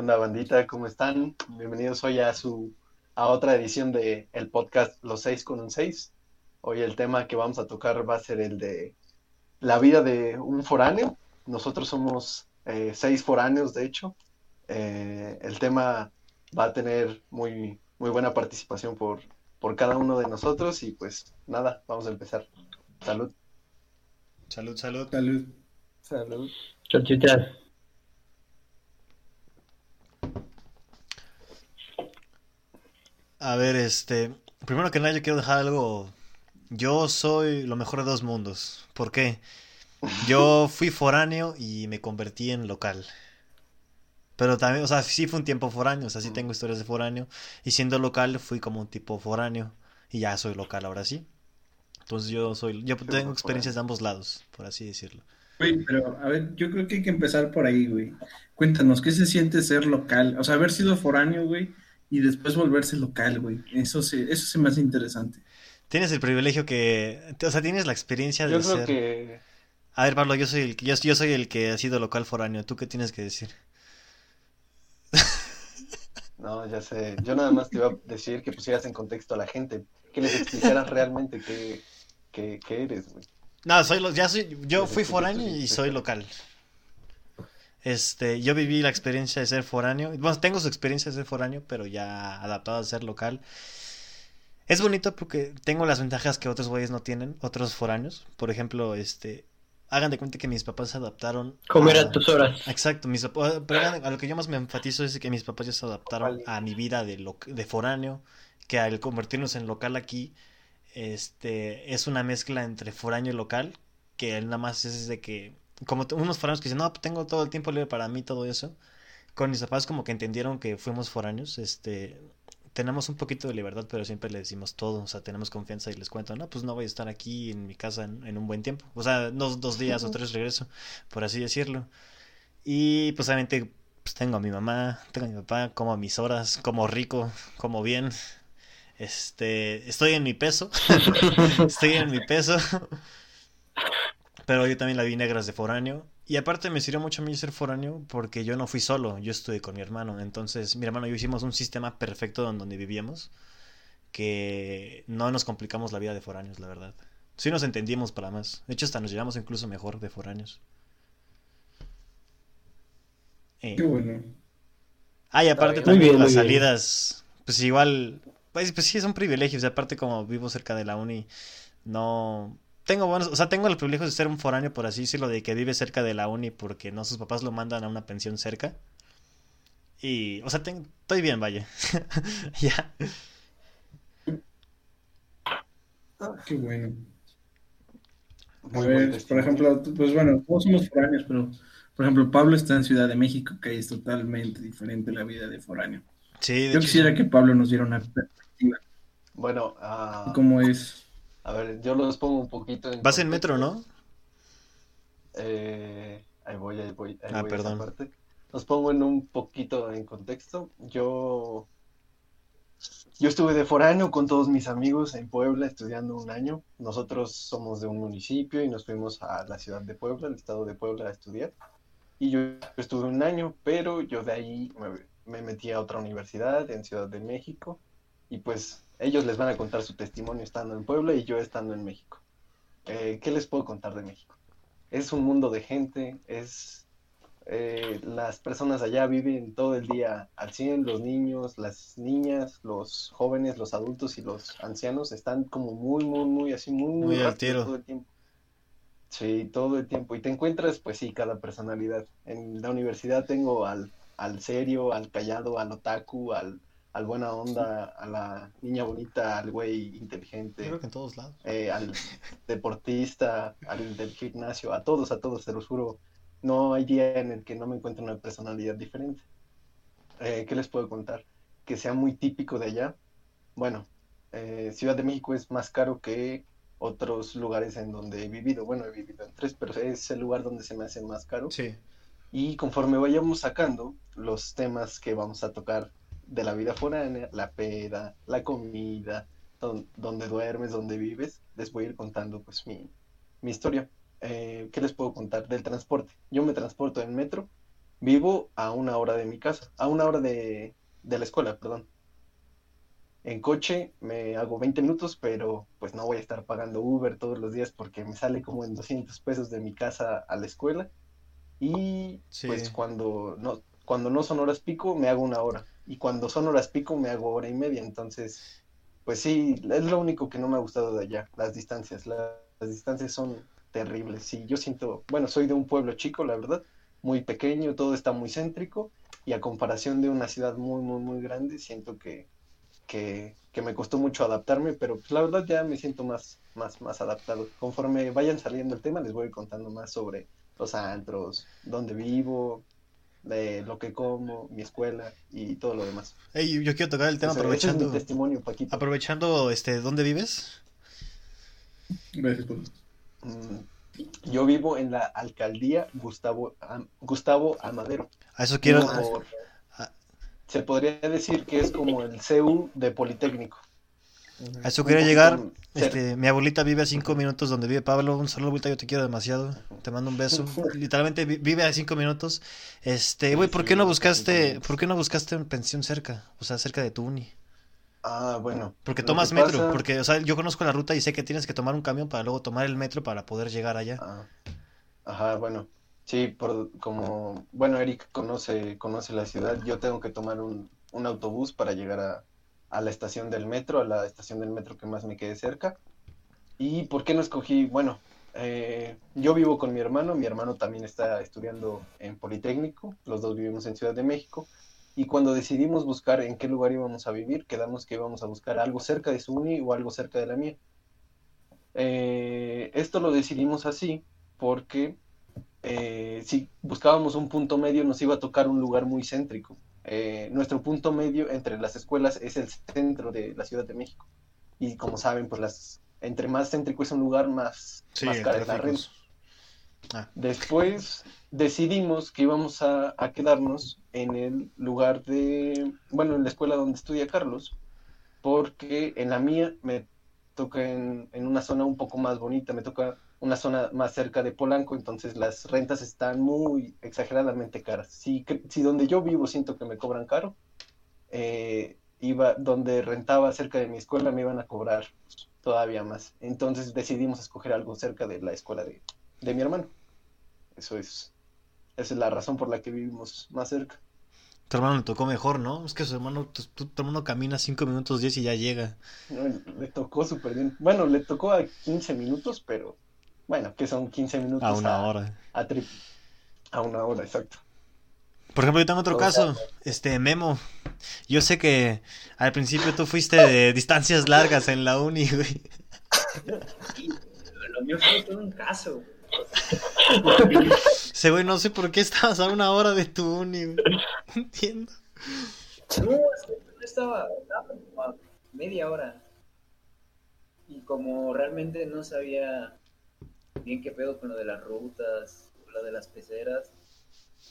onda, bandita? ¿Cómo están? Bienvenidos hoy a su a otra edición de el podcast Los Seis con un Seis. Hoy el tema que vamos a tocar va a ser el de la vida de un foráneo. Nosotros somos eh, seis foráneos, de hecho. Eh, el tema va a tener muy, muy buena participación por, por cada uno de nosotros y pues nada, vamos a empezar. Salud. Salud, salud. Salud. Salud. Chochitas. A ver, este, primero que nada yo quiero dejar algo. Yo soy lo mejor de dos mundos. ¿Por qué? Yo fui foráneo y me convertí en local. Pero también, o sea, sí fue un tiempo foráneo, o sea, sí tengo historias de foráneo. Y siendo local fui como un tipo foráneo. Y ya soy local ahora sí. Entonces yo soy, yo tengo experiencias de ambos lados, por así decirlo. Güey, pero a ver, yo creo que hay que empezar por ahí, güey. Cuéntanos, ¿qué se siente ser local? O sea, haber sido foráneo, güey, y después volverse local, güey. Eso se, eso se me hace interesante. Tienes el privilegio que, o sea, tienes la experiencia de Yo creo ser... que A ver, Pablo, yo soy el, yo, yo soy el que ha sido local foráneo. ¿Tú qué tienes que decir? No, ya sé. Yo nada más te iba a decir que pusieras en contexto a la gente, que les explicaras realmente qué, qué, qué eres, güey. No, soy lo- ya soy, yo fui foráneo y soy local. Este, yo viví la experiencia de ser foráneo. Bueno, tengo su experiencia de ser foráneo, pero ya adaptado a ser local. Es bonito porque tengo las ventajas que otros güeyes no tienen, otros foráneos. Por ejemplo, este, hagan de cuenta que mis papás se adaptaron Comer a- a tus horas. Exacto, mis papás, pero hagan- a lo que yo más me enfatizo es que mis papás ya se adaptaron Vale. a mi vida de, lo- de foráneo, que al convertirnos en local aquí, este, es una mezcla entre foráneo y local, que nada más es de que, como unos foráneos que dicen, no, pues tengo todo el tiempo libre para mí, todo eso, con mis papás como que entendieron que fuimos foráneos, este, tenemos un poquito de libertad, pero siempre le decimos todo, o sea, tenemos confianza y les cuento, no, pues no voy a estar aquí en mi casa en, en un buen tiempo, o sea, dos, dos días o tres regreso, por así decirlo. Y pues obviamente pues, tengo a mi mamá, tengo a mi papá, como a mis horas, como rico, como bien. Este, estoy en mi peso, estoy en mi peso. Pero yo también la vi negras de foráneo. Y aparte me sirvió mucho a mí ser foráneo porque yo no fui solo, yo estuve con mi hermano. Entonces mi hermano y yo hicimos un sistema perfecto en donde vivíamos que no nos complicamos la vida de foráneos, la verdad. Sí nos entendimos para más. De hecho, hasta nos llevamos incluso mejor de foráneos. Eh, Qué bueno. Ah, y aparte también bien, las bien. salidas, pues igual, pues, pues sí, es un privilegio. O sea, aparte como vivo cerca de la uni, no... Tengo buenos, o sea, tengo el privilegio de ser un foráneo, por así decirlo, de que vive cerca de la uni porque no sus papás lo mandan a una pensión cerca. Y, o sea, tengo- estoy bien, vaya. Ya. Qué bueno. A ver, por testimonio. ejemplo, pues bueno, todos somos foráneos, pero por ejemplo, Pablo está en Ciudad de México, que es totalmente diferente la vida de foráneo. Sí, de Yo hecho, quisiera que Pablo nos diera una perspectiva Bueno, ah, de cómo es. A ver, yo los pongo un poquito en Vas en metro, ¿no? Eh, ahí voy, ahí voy, ahí Ah, voy perdón. parte. Los pongo en un poquito en contexto. Yo, yo estuve de foráneo con todos mis amigos en Puebla estudiando un año. Nosotros somos de un municipio y nos fuimos a la ciudad de Puebla, el estado de Puebla, a estudiar. Y yo estuve un año, pero yo de ahí me, me metí a otra universidad en Ciudad de México. Y pues ellos les van a contar su testimonio estando en Puebla y yo estando en México. Eh, ¿qué les puedo contar de México? Es un mundo de gente, es eh, las personas allá viven todo el día al 100, los niños, las niñas, los jóvenes, los adultos y los ancianos están como muy, muy, muy así, muy, muy Muy al tiro. todo el tiempo. Sí, todo el tiempo. Y te encuentras, pues sí, cada personalidad. En la universidad tengo al, al serio, al callado, al otaku, al, al buena onda, a la niña bonita, al güey inteligente creo que en todos lados. eh, al deportista, al del gimnasio, a todos, a todos, te los juro. No hay día en el que no me encuentre una personalidad diferente. Eh, ¿qué les puedo contar? Que sea muy típico de allá. Bueno, eh, Ciudad de México es más caro que otros lugares en donde he vivido. Bueno, he vivido en tres, pero es el lugar donde se me hace más caro. Sí. Y conforme vayamos sacando los temas que vamos a tocar de la vida foránea, la peda, la comida, don- donde duermes, donde vives, les voy a ir contando pues mi, mi historia. Eh, ¿qué les puedo contar del transporte? Yo me transporto en metro Vivo a una hora de mi casa, a una hora de, de la escuela, perdón. En coche me hago 20 minutos, pero pues no voy a estar pagando Uber todos los días porque me sale como en 200 pesos de mi casa a la escuela. Y Sí. pues cuando no, cuando no son horas pico me hago una hora. Y cuando son horas pico me hago hora y media. Entonces, pues sí, es lo único que no me ha gustado de allá, las distancias. La- las distancias son terribles. Sí, yo siento, bueno, soy de un pueblo chico, la verdad, muy pequeño, todo está muy céntrico. Y a comparación de una ciudad muy, muy, muy grande, siento que, que, que me costó mucho adaptarme, pero pues, la verdad ya me siento más, más, más adaptado. Conforme vayan saliendo el tema, les voy contando más sobre los antros, dónde vivo, de lo que como, mi escuela y todo lo demás. Ey, yo quiero tocar el tema Ese- ese es mi aprovechando, testimonio, Paquito. aprovechando, este, ¿dónde vives? Gracias por... Mm, Yo vivo en la alcaldía Gustavo, Am- Gustavo Amadero. A eso quiero, Como- Ah. se podría decir que es como el CEU de Politécnico. A eso quería llegar. Este, mi abuelita vive a cinco minutos donde vive Pablo. Un saludo, abuelita, yo te quiero demasiado. Te mando un beso. Literalmente vi- vive a cinco minutos. Este, güey, ¿por qué no buscaste, por qué no buscaste una pensión cerca? O sea, cerca de tu uni. Ah, bueno. Porque tomas metro, pasa- porque, o sea, yo conozco la ruta y sé que tienes que tomar un camión para luego tomar el metro para poder llegar allá. Ah, ajá, bueno. Sí, por, como, bueno, Eric conoce, conoce la ciudad, yo tengo que tomar un, un autobús para llegar a, a la estación del metro, a la estación del metro que más me quede cerca. ¿Y por qué no escogí? Bueno, eh, yo vivo con mi hermano, mi hermano también está estudiando en Politécnico, los dos vivimos en Ciudad de México, y cuando decidimos buscar en qué lugar íbamos a vivir, quedamos que íbamos a buscar algo cerca de su uni o algo cerca de la mía. Eh, esto lo decidimos así porque eh, si buscábamos un punto medio nos iba a tocar un lugar muy céntrico. Eh, nuestro punto medio entre las escuelas es el centro de la Ciudad de México. Y como saben, pues las, entre más céntrico es un lugar, más, Sí, más cara es la renta. Después decidimos que íbamos a, a quedarnos en el lugar de, bueno, en la escuela donde estudia Carlos, porque en la mía me toca en, en una zona un poco más bonita, me toca una zona más cerca de Polanco, entonces las rentas están muy exageradamente caras. Si, si donde yo vivo siento que me cobran caro, eh, iba donde rentaba cerca de mi escuela me iban a cobrar todavía más. Entonces decidimos escoger algo cerca de la escuela de, de mi hermano. Eso es, esa es la razón por la que vivimos más cerca. Tu hermano le tocó mejor, ¿no? Es que su hermano, tu, tu- hermano camina cinco minutos diez y ya llega. No, Le tocó súper bien. Bueno, le tocó a 15 minutos, pero bueno, que son 15 minutos A una hora. A, tri- a una hora, exacto. Por ejemplo, yo tengo otro caso, este Memo. Yo sé que al principio tú fuiste de distancias largas en la uni, güey. Lo mío fue todo un caso. Ese güey, no sé por qué estabas a una hora de tu uni, güey. No entiendo. No, es que no estaba, estaba como a media hora. Y como realmente no sabía bien qué pedo con lo de las rutas, lo de las peceras,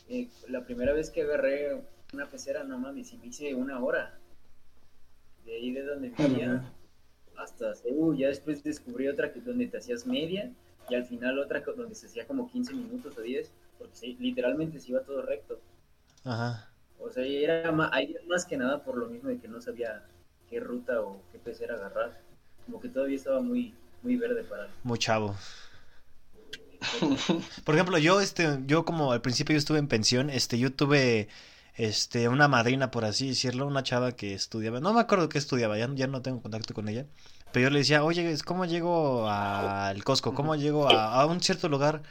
eh, la primera vez que agarré una pecera, no mames, y me hice una hora. De ahí de donde vivía hasta Cebu. Ya después descubrí otra que donde te hacías media y al final otra donde se hacía como 15 minutos o 10, porque literalmente se iba todo recto. Ajá. O sea, era más, ahí más que nada por lo mismo de que no sabía qué ruta o qué pecera agarrar. Como que todavía estaba muy, muy verde para... Muy chavo. Por ejemplo, yo, este, yo como al principio yo estuve en pensión, este, yo tuve, este, una madrina, por así decirlo, una chava que estudiaba, no me acuerdo qué estudiaba, ya, ya no tengo contacto con ella, pero yo le decía, oye, ¿cómo llego al Costco? ¿Cómo llego a, a un cierto lugar?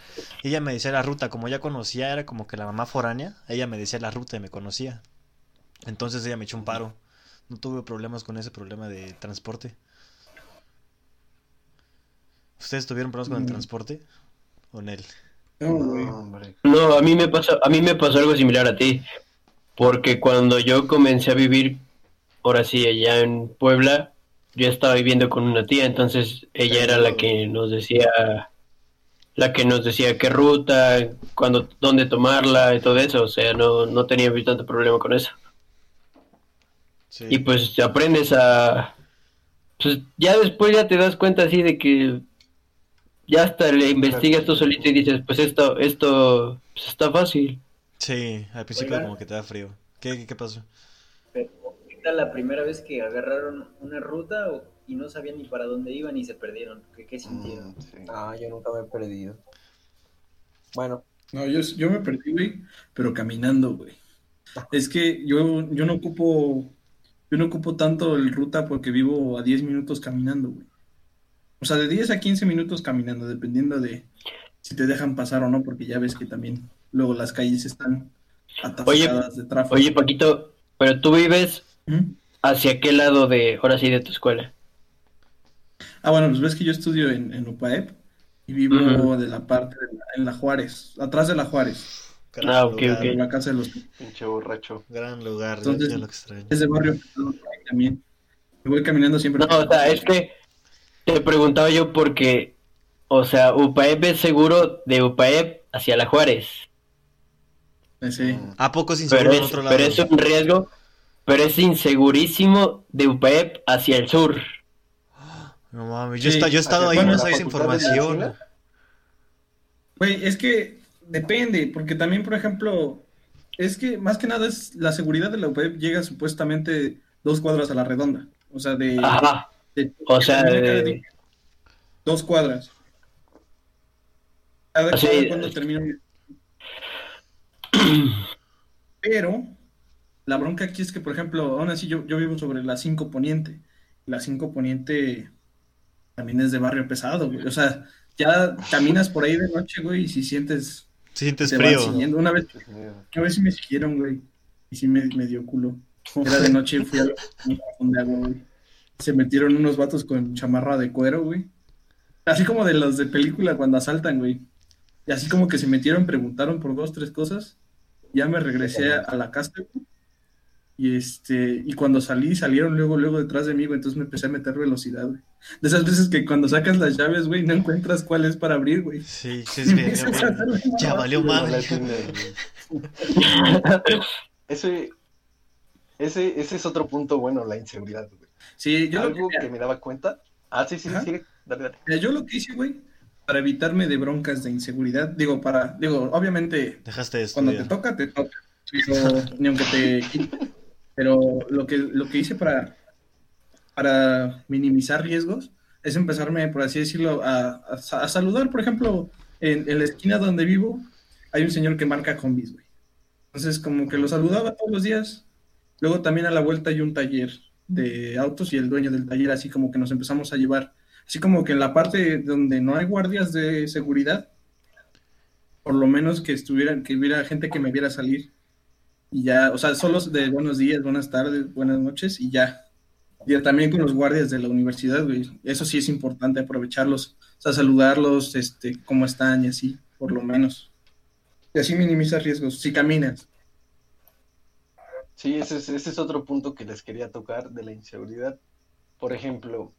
Y ella me decía la ruta, como ya conocía, era como que la mamá foránea, ella me decía la ruta y me conocía. Entonces ella me echó un paro. No tuve problemas con ese problema de transporte. ¿Ustedes tuvieron problemas con el Mm. transporte? ¿O en él? No, a mí me pasó, a mí me pasó algo similar a ti, porque cuando yo comencé a vivir, ahora sí, allá en Puebla, yo estaba viviendo con una tía, entonces ella era la que nos decía, la que nos decía qué ruta, cuándo, dónde tomarla y todo eso, o sea, no, no tenía tanto problema con eso. Sí. Y pues aprendes a, pues ya después ya te das cuenta así de que ya hasta le investigas tú solito y dices, pues esto, esto pues, está fácil. Sí, al principio Oigan. como que te da frío. ¿Qué, qué pasó? Pero, ¿qué tal la primera vez que agarraron una ruta o- y no sabían ni para dónde iban y se perdieron? ¿Qué, qué sintieron? Mm, sí. Ah, yo nunca me he perdido. Bueno, No, yo, yo me perdí, güey, pero caminando, güey. Es que yo, yo no ocupo, yo no ocupo tanto el ruta porque vivo a 10 minutos caminando, güey. O sea, de 10 a 15 minutos caminando, dependiendo de si te dejan pasar o no, porque ya ves que también luego las calles están atascadas de tráfico. Oye, Paquito, pero tú vives hacia qué lado de, ahora sí, de tu escuela. Ah, bueno, pues ves que yo estudio en, en UPAEP y vivo de la parte de la- en la Juárez, atrás de la Juárez, Gran Ah, ok, lugar, ok. en la casa de los Pinche borracho. Gran lugar, Entonces- ya, ya lo extraño. es de barrio también. Me voy caminando siempre. No, o sea, es que te preguntaba yo porque, o sea, UPAEP es seguro de UPAEP hacia la Juárez, Sí. Mm, ¿A poco sin seguro pero en es, otro lado? pero es un riesgo, pero es insegurísimo de UPAEP hacia el sur. No mames, yo, Sí, está- yo he estado ahí, no sabía esa información. Güey, es que depende, porque también, por ejemplo, es que más que nada es la seguridad de la UPEP llega supuestamente dos cuadras a la redonda. O sea, de, Ajá, de- o sea, de- de- dos cuadras. A ver Sí. cuándo termina. Pero la bronca aquí es que, por ejemplo, aún así yo, yo vivo sobre la 5 Poniente. La 5 Poniente también es de barrio pesado, güey. O sea, ya caminas por ahí de noche, güey, y si sientes Sientes frío. siguiendo. Una vez, una vez sí me siguieron, güey. Y sí me, me dio culo. Era de noche, fui a la de agua, güey. Se metieron unos vatos con chamarra de cuero, güey. Así como de los de película cuando asaltan, güey. Y así como que se metieron, preguntaron por dos, tres cosas. Ya me regresé a, la casa, güey. Y este, y cuando salí, salieron luego, luego detrás de mí, güey. Entonces me empecé a meter velocidad, güey. De esas veces que cuando sacas las llaves, güey, no encuentras cuál es para abrir, güey. Sí, sí, es bien, ya, valió- madre. Ese, ese, ese es otro punto bueno, la inseguridad, güey. Sí, yo lo Algo que, que me daba cuenta. Ah, sí, sí, Ajá. sigue. Dale, dale. Mira, yo lo que hice, güey, para evitarme de broncas de inseguridad, digo, para, digo, obviamente, Dejaste de cuando te toca, te toca. Pero, ni aunque te quite. Pero lo que, lo que hice para, para minimizar riesgos es empezarme, por así decirlo, a, a saludar. Por ejemplo, en, en la esquina donde vivo hay un señor que marca combis, güey. Entonces, como que lo saludaba todos los días. Luego también a la vuelta hay un taller de autos y el dueño del taller, así como que nos empezamos a llevar. Así como que en la parte donde no hay guardias de seguridad, por lo menos que estuvieran, que hubiera gente que me viera salir. Y ya, o sea, solo de buenos días, buenas tardes, buenas noches y ya. Y también con los guardias de la universidad. Eso sí es importante aprovecharlos, o sea, saludarlos, este, cómo están y así, por lo menos. Y así minimizas riesgos, si caminas. Sí, ese es, otro punto que les quería tocar de la inseguridad. Por ejemplo,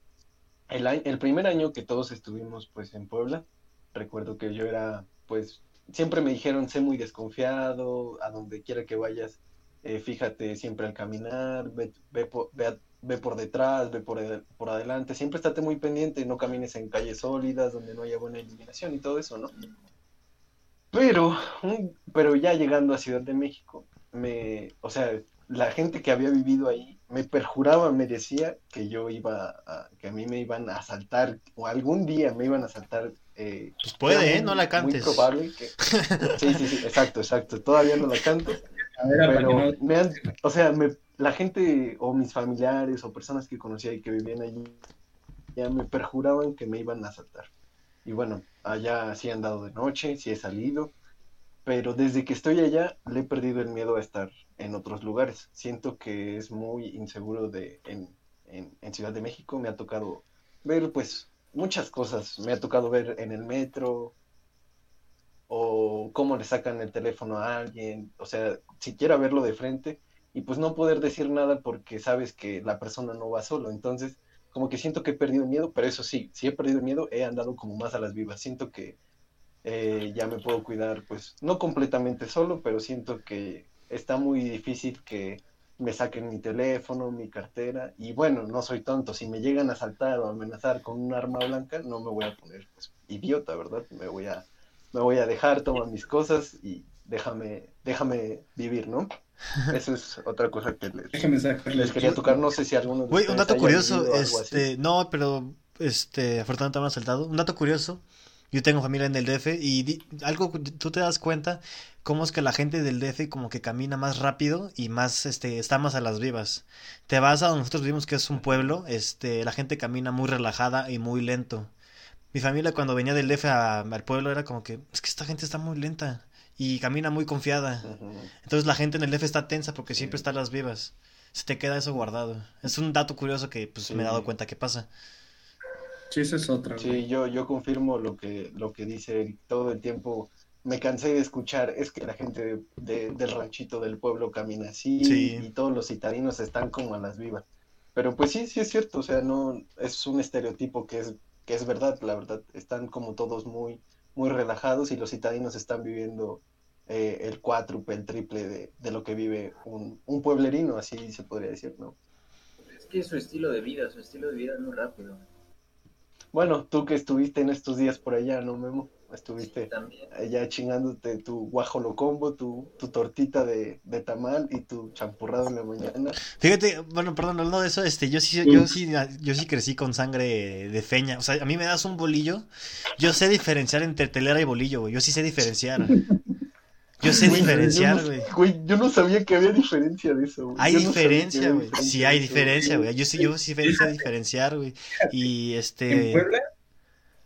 el, el primer año que todos estuvimos pues en Puebla, recuerdo que yo era, pues, siempre me dijeron, sé muy desconfiado, a donde quiera que vayas, eh, fíjate siempre al caminar, ve, ve, por, ve, ve por detrás, ve por, ade- por adelante, siempre estate muy pendiente, no camines en calles sólidas donde no haya buena iluminación y todo eso, ¿no? Pero, pero ya llegando a Ciudad de México, me, o sea, la gente que había vivido ahí me perjuraba, me decía que yo iba a, que a mí me iban a asaltar, o algún día me iban a asaltar. eh, Pues puede, ¿eh? No la cantes. Muy probable que... Sí, sí, sí, exacto, exacto. Todavía no la canto, A ver, pero no- me han, o sea, me, la gente o mis familiares o personas que conocía y que vivían allí ya me perjuraban que me iban a asaltar. Y bueno, allá sí he andado de noche, sí he salido, pero desde que estoy allá le he perdido el miedo a estar en otros lugares. Siento que es muy inseguro de en, en, en Ciudad de México. Me ha tocado ver pues muchas cosas. Me ha tocado ver en el metro o cómo le sacan el teléfono a alguien, o sea, siquiera verlo de frente y pues no poder decir nada porque sabes que la persona no va solo. Entonces, como que siento que he perdido el miedo, pero eso sí, si he perdido el miedo, he andado como más a las vivas. Siento que eh, ya me puedo cuidar, pues no completamente solo, pero siento que está muy difícil que me saquen mi teléfono, mi cartera, y bueno, no soy tonto, si me llegan a asaltar o a amenazar con un arma blanca, no me voy a poner pues idiota, ¿verdad? Me voy a, me voy a dejar, tomar mis cosas y déjame, déjame vivir, ¿no? Eso es otra cosa que les, quería tocar. No sé si alguno de Güey, un dato curioso, este, no, pero, este, afortunadamente me han saltado. Un dato curioso, yo tengo familia en el DF y di- algo, tú te das cuenta cómo es que la gente del DF como que camina más rápido y más, este, está más a las vivas. Te vas a donde nosotros vivimos, que es un pueblo, este, la gente camina muy relajada y muy lento. Mi familia cuando venía del DF a- al pueblo era como que, es que esta gente está muy lenta y camina muy confiada. Entonces la gente en el DF está tensa porque siempre está a las vivas. Se te queda eso guardado. Es un dato curioso que pues me he dado cuenta que pasa. Sí, esa es otra, güey. Sí, yo, yo confirmo lo que, lo que dice Eric. Todo el tiempo me cansé de escuchar, es que la gente de- del ranchito del pueblo camina así Sí. y todos los citadinos están como a las vivas. Pero pues sí, sí es cierto, o sea, no es un estereotipo que es, que es verdad, la verdad. Están como todos muy, muy relajados y los citadinos están viviendo eh, el cuádruple, el triple de, de lo que vive un, un pueblerino, así se podría decir, ¿no? Es que es su estilo de vida, su estilo de vida es muy rápido. Bueno, tú que estuviste en estos días por allá, ¿no, Memo? Estuviste También. allá chingándote tu guajolocombo, tu, tu tortita de, de tamal y tu champurrado en la mañana. Fíjate, bueno, perdón, hablando de eso, este, yo sí, yo sí, yo sí crecí con sangre de feña. O sea, a mí me das un bolillo, yo sé diferenciar entre telera y bolillo, güey. Yo sí sé diferenciar. Yo sé Güey, diferenciar, yo no- güey. Güey, yo no sabía que había diferencia de eso, güey. Hay Yo diferencia, güey. Sí hay diferencia, güey. Yo sí, yo sí sé diferenciar, güey. Y En este, Puebla,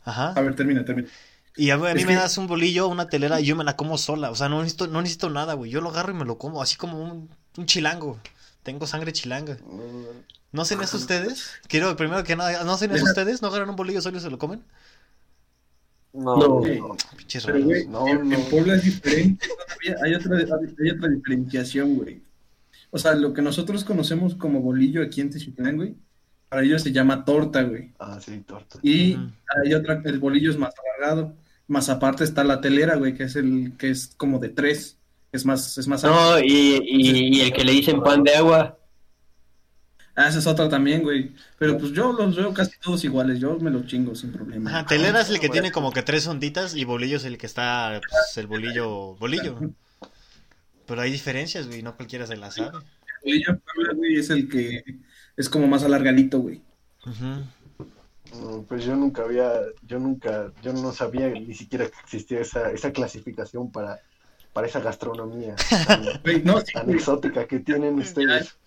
ajá. a ver, termina, termina. Y a, a mí Es me que- das un bolillo, una telera y yo me la como sola. O sea, no necesito, no necesito nada, güey. Yo lo agarro y me lo como, así como un, un chilango. Tengo sangre chilanga. No, no, no. ¿No hacen eso ustedes? Quiero, primero que nada, ¿no hacen eso ustedes? ¿No agarran un bolillo solo y se lo comen? No, No. Pinches Pero, güey, No, en, no. en Puebla es diferente. Todavía hay otra, hay otra diferenciación, güey. O sea, lo que nosotros conocemos como bolillo aquí en Techitlán, güey, para ellos se llama torta, güey. Ah, sí, torta. Y hay otra, el bolillo es más alargado. Más aparte está la telera, güey, que es el que es como de tres. Es más, es más No, y, y, y el que le dicen pan de agua. Ah, esa es otra también, güey. Pero pues yo los veo casi todos iguales. Yo me los chingo sin problema. Ajá, telera es el que tiene como que tres onditas y bolillo es el que está, pues, el bolillo, bolillo. Pero hay diferencias, güey, no cualquiera se la sabe. El bolillo güey, es el que es como más alargadito, güey. No, pues yo nunca había, yo nunca, yo no sabía ni siquiera que existía esa, esa clasificación para, para esa gastronomía tan, Güey, no, sí, tan exótica que tienen ustedes.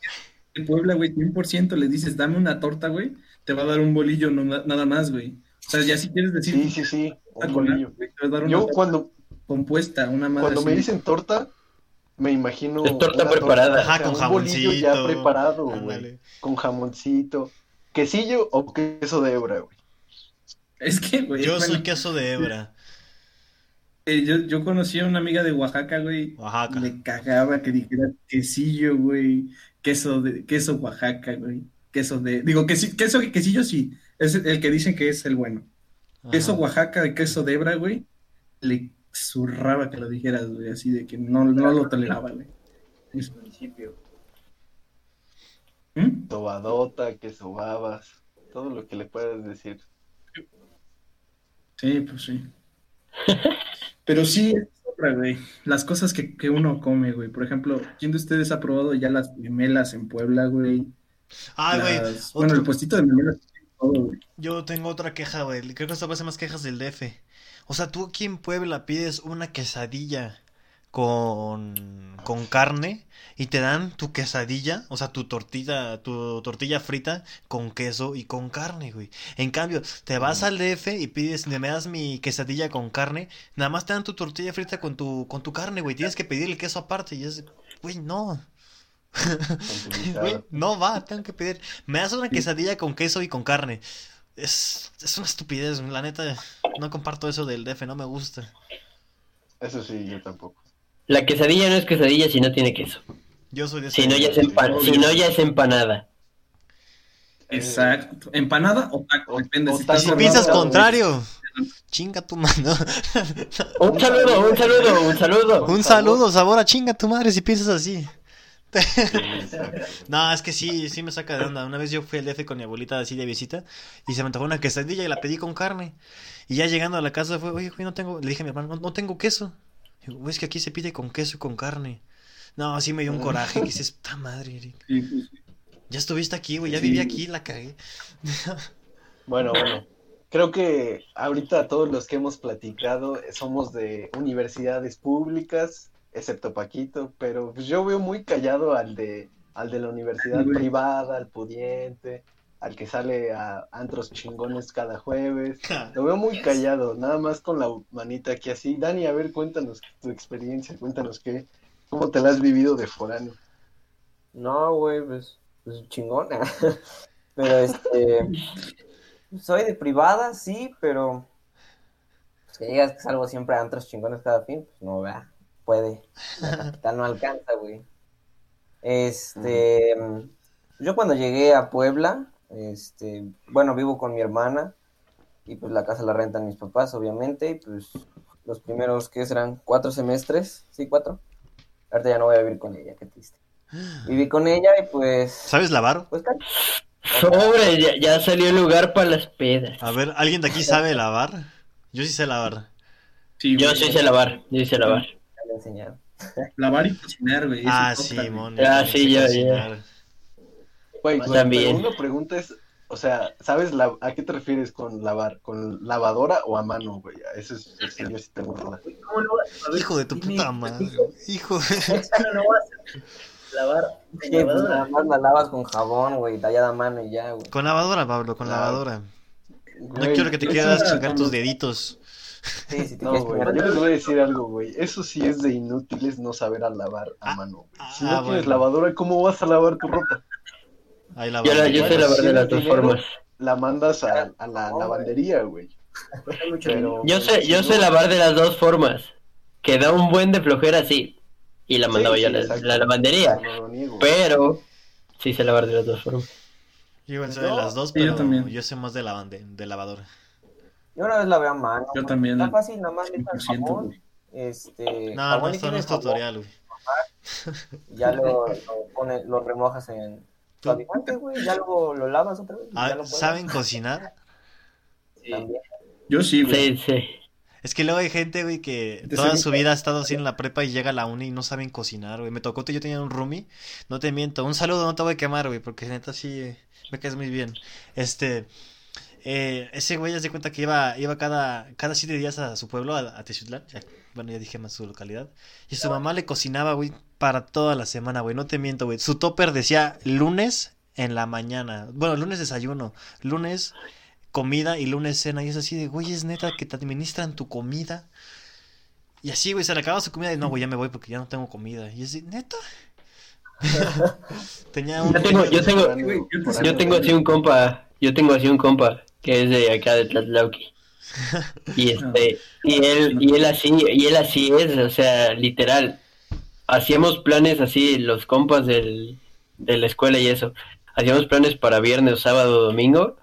En Puebla, güey, 100% le dices, dame una torta, güey, te va a dar un bolillo no- nada más, güey. O sea, ya si quieres decir Sí, sí, sí, un bolillo. güey, te va a dar una Yo torta cuando, compuesta, una madre cuando me dicen torta, me imagino Es torta una preparada. Ajá, con un bolillo ya jamoncito. preparado, güey, con jamoncito, quesillo o queso de hebra, güey. Es que, güey, Yo bueno, soy queso de hebra. Eh, yo, yo conocí a una amiga de Oaxaca, güey, Oaxaca. le cagaba que dijera quesillo, güey, queso de, queso Oaxaca, güey, queso de, digo, quesi- queso, quesillo sí, es el que dicen que es el bueno. Queso. Oaxaca y queso de hebra, güey, le zurraba que lo dijeras, güey, así de que no, no lo toleraba, güey. Es- municipio. ¿Mm? Tobadota, queso babas, todo lo que le puedas decir. Sí, pues sí. Pero sí, es otra, güey. Las cosas que, que uno come, güey. Por ejemplo, ¿quién de ustedes ha probado ya las memelas en Puebla, güey? Ay, güey, Las- Bueno, el puestito de memelas tiene todo, güey. Yo tengo otra queja, güey. Creo que esta va a ser más quejas del DF. O sea, tú aquí en Puebla pides una quesadilla con, con carne y te dan tu quesadilla, o sea, tu tortilla, tu tortilla frita con queso y con carne, güey. En cambio, te vas al DF y pides, me das mi quesadilla con carne, nada más te dan tu tortilla frita con tu, con tu carne, güey. Tienes que pedir el queso aparte y es, güey, no. Güey, no va, tengo que pedir. Me das una quesadilla con queso y con carne. Es, es una estupidez, la neta. No comparto eso del DF, no me gusta. Eso sí, yo tampoco. La quesadilla no es quesadilla si no tiene queso. Yo soy de. Si no ya es, empa- si no, ya es empanada. Exacto. ¿Empanada o taco? o- Depende. o si taco piensas contrario, chinga tu mano. Un saludo, un saludo, un saludo. Un saludo, sabor a chinga tu madre si piensas así. No, es que sí, sí me saca de onda. Una vez yo fui al DF con mi abuelita así de visita y se me antojó una quesadilla y la pedí con carne. Y ya llegando a la casa fue, oye, no tengo, le dije a mi hermano, no, no tengo queso. Güey, es que aquí se pide con queso y con carne. No, así me dio un coraje. Que dices, puta madre, Eric. Sí, sí, sí. Ya estuviste aquí, güey. Ya Sí. viví aquí, la cagué. Bueno, bueno. Creo que ahorita todos los que hemos platicado somos de universidades públicas, excepto Paquito, pero pues yo veo muy callado al de al de la universidad privada, al pudiente, al que sale a antros chingones cada jueves. Lo veo muy callado, nada más con la manita aquí así. Dani, a ver, cuéntanos tu experiencia, cuéntanos qué, cómo te la has vivido de foráneo. No, güey, pues, pues chingona. Pero este. Soy de privada, sí, pero. Pues que digas que salgo siempre a antros chingones cada fin, pues no, vea. Puede. La capital no alcanza, güey. Este. Yo cuando llegué a Puebla, este. Bueno, vivo con mi hermana. Y pues la casa la rentan mis papás, obviamente. Y pues los primeros, ¿qué serán? ¿Cuatro semestres? Sí, cuatro. Ahorita ya no voy a vivir con ella, qué triste. Viví con ella y pues. ¿Sabes lavar? Pues casi. Sobre, ya, ya salió el lugar para las pedas. A ver, ¿alguien de aquí sabe lavar? Yo sí sé lavar. Sí, Yo sí sé lavar, yo sí sé lavar. Ya me enseñaron. Lavar y cocinar, güey. Ah, es otra, sí, mon. Ah, sí, ya. Güey, Pues también. pero una pregunta es, o sea, ¿sabes la- a qué te refieres con lavar? ¿Con lavadora o a mano, güey? Eso es, eso yo sí tengo duda. ¿Cómo no vas a ver, Hijo de tu puta madre. Hijo. ¿Cómo no vas a lavar Sí, pues nada más la lavas con jabón, güey, tallada a mano y ya, güey. Con lavadora, Pablo, con Claro. lavadora. No quiero que te quieras era chingar tus deditos. Sí, si te No, güey, yo les voy a decir algo, güey. Eso sí es de inútiles no saber a lavar a Ah, mano, güey. ah, Si no tienes bueno. lavadora, ¿cómo vas a lavar tu ropa? Ahí Yo, la, yo lavar si de las dos formas. La mandas a, a la lavandería, güey. Pero-. Yo sé, yo sé lavar de las dos formas. Que da un buen de flojera, sí. Y la mandaba Sí, yo sí, a la, la lavandería. No lo niego. Pero sí sé lavar de las dos formas. Yo igual sé de las dos, Sí, yo pero yo, también. sé más de, lavande, de lavadora. Yo una vez la veo a mano. Yo güey. también, Está fácil, nada más 100%, jabón. güey. Este. No, no, esto no es tutorial, güey. Ya lo, lo, pone- lo remojas en Tú- suavizante, güey. Ya luego lo lavas otra vez. Ah, ya lo puedes. ¿Saben cocinar? Sí. Yo sí, güey. Sí, sí. Es que luego hay gente, güey, que toda su vida ha estado así en la prepa y llega a la uni y no saben cocinar, güey. Me tocó, yo tenía un roomie, no te miento. Un saludo, no te voy a quemar, güey, porque neta sí eh, me caes muy bien. Este, eh, ese güey ya se cuenta que iba, iba cada, cada siete días a su pueblo, a, a Teciutlán. ya- bueno, ya dije más su localidad. Y su mamá le cocinaba, güey, para toda la semana, güey. No te miento, güey. Su topper decía lunes en la mañana. Bueno, lunes desayuno, lunes comida y lunes cena. Y es así de, güey, es neta que te administran tu comida. Y así, güey, se le acaba su comida y no, güey, ya me voy porque ya no tengo comida. Y es de, neta. Tenía un. Yo tengo, yo tengo, güey, yo yo tengo así un compa, yo tengo así un compa que es de acá de Tlatlauqui. Y este, y él, y él así, y él así es, o sea, literal. Hacíamos planes así, los compas del, de la escuela y eso. Hacíamos planes para viernes, sábado, domingo.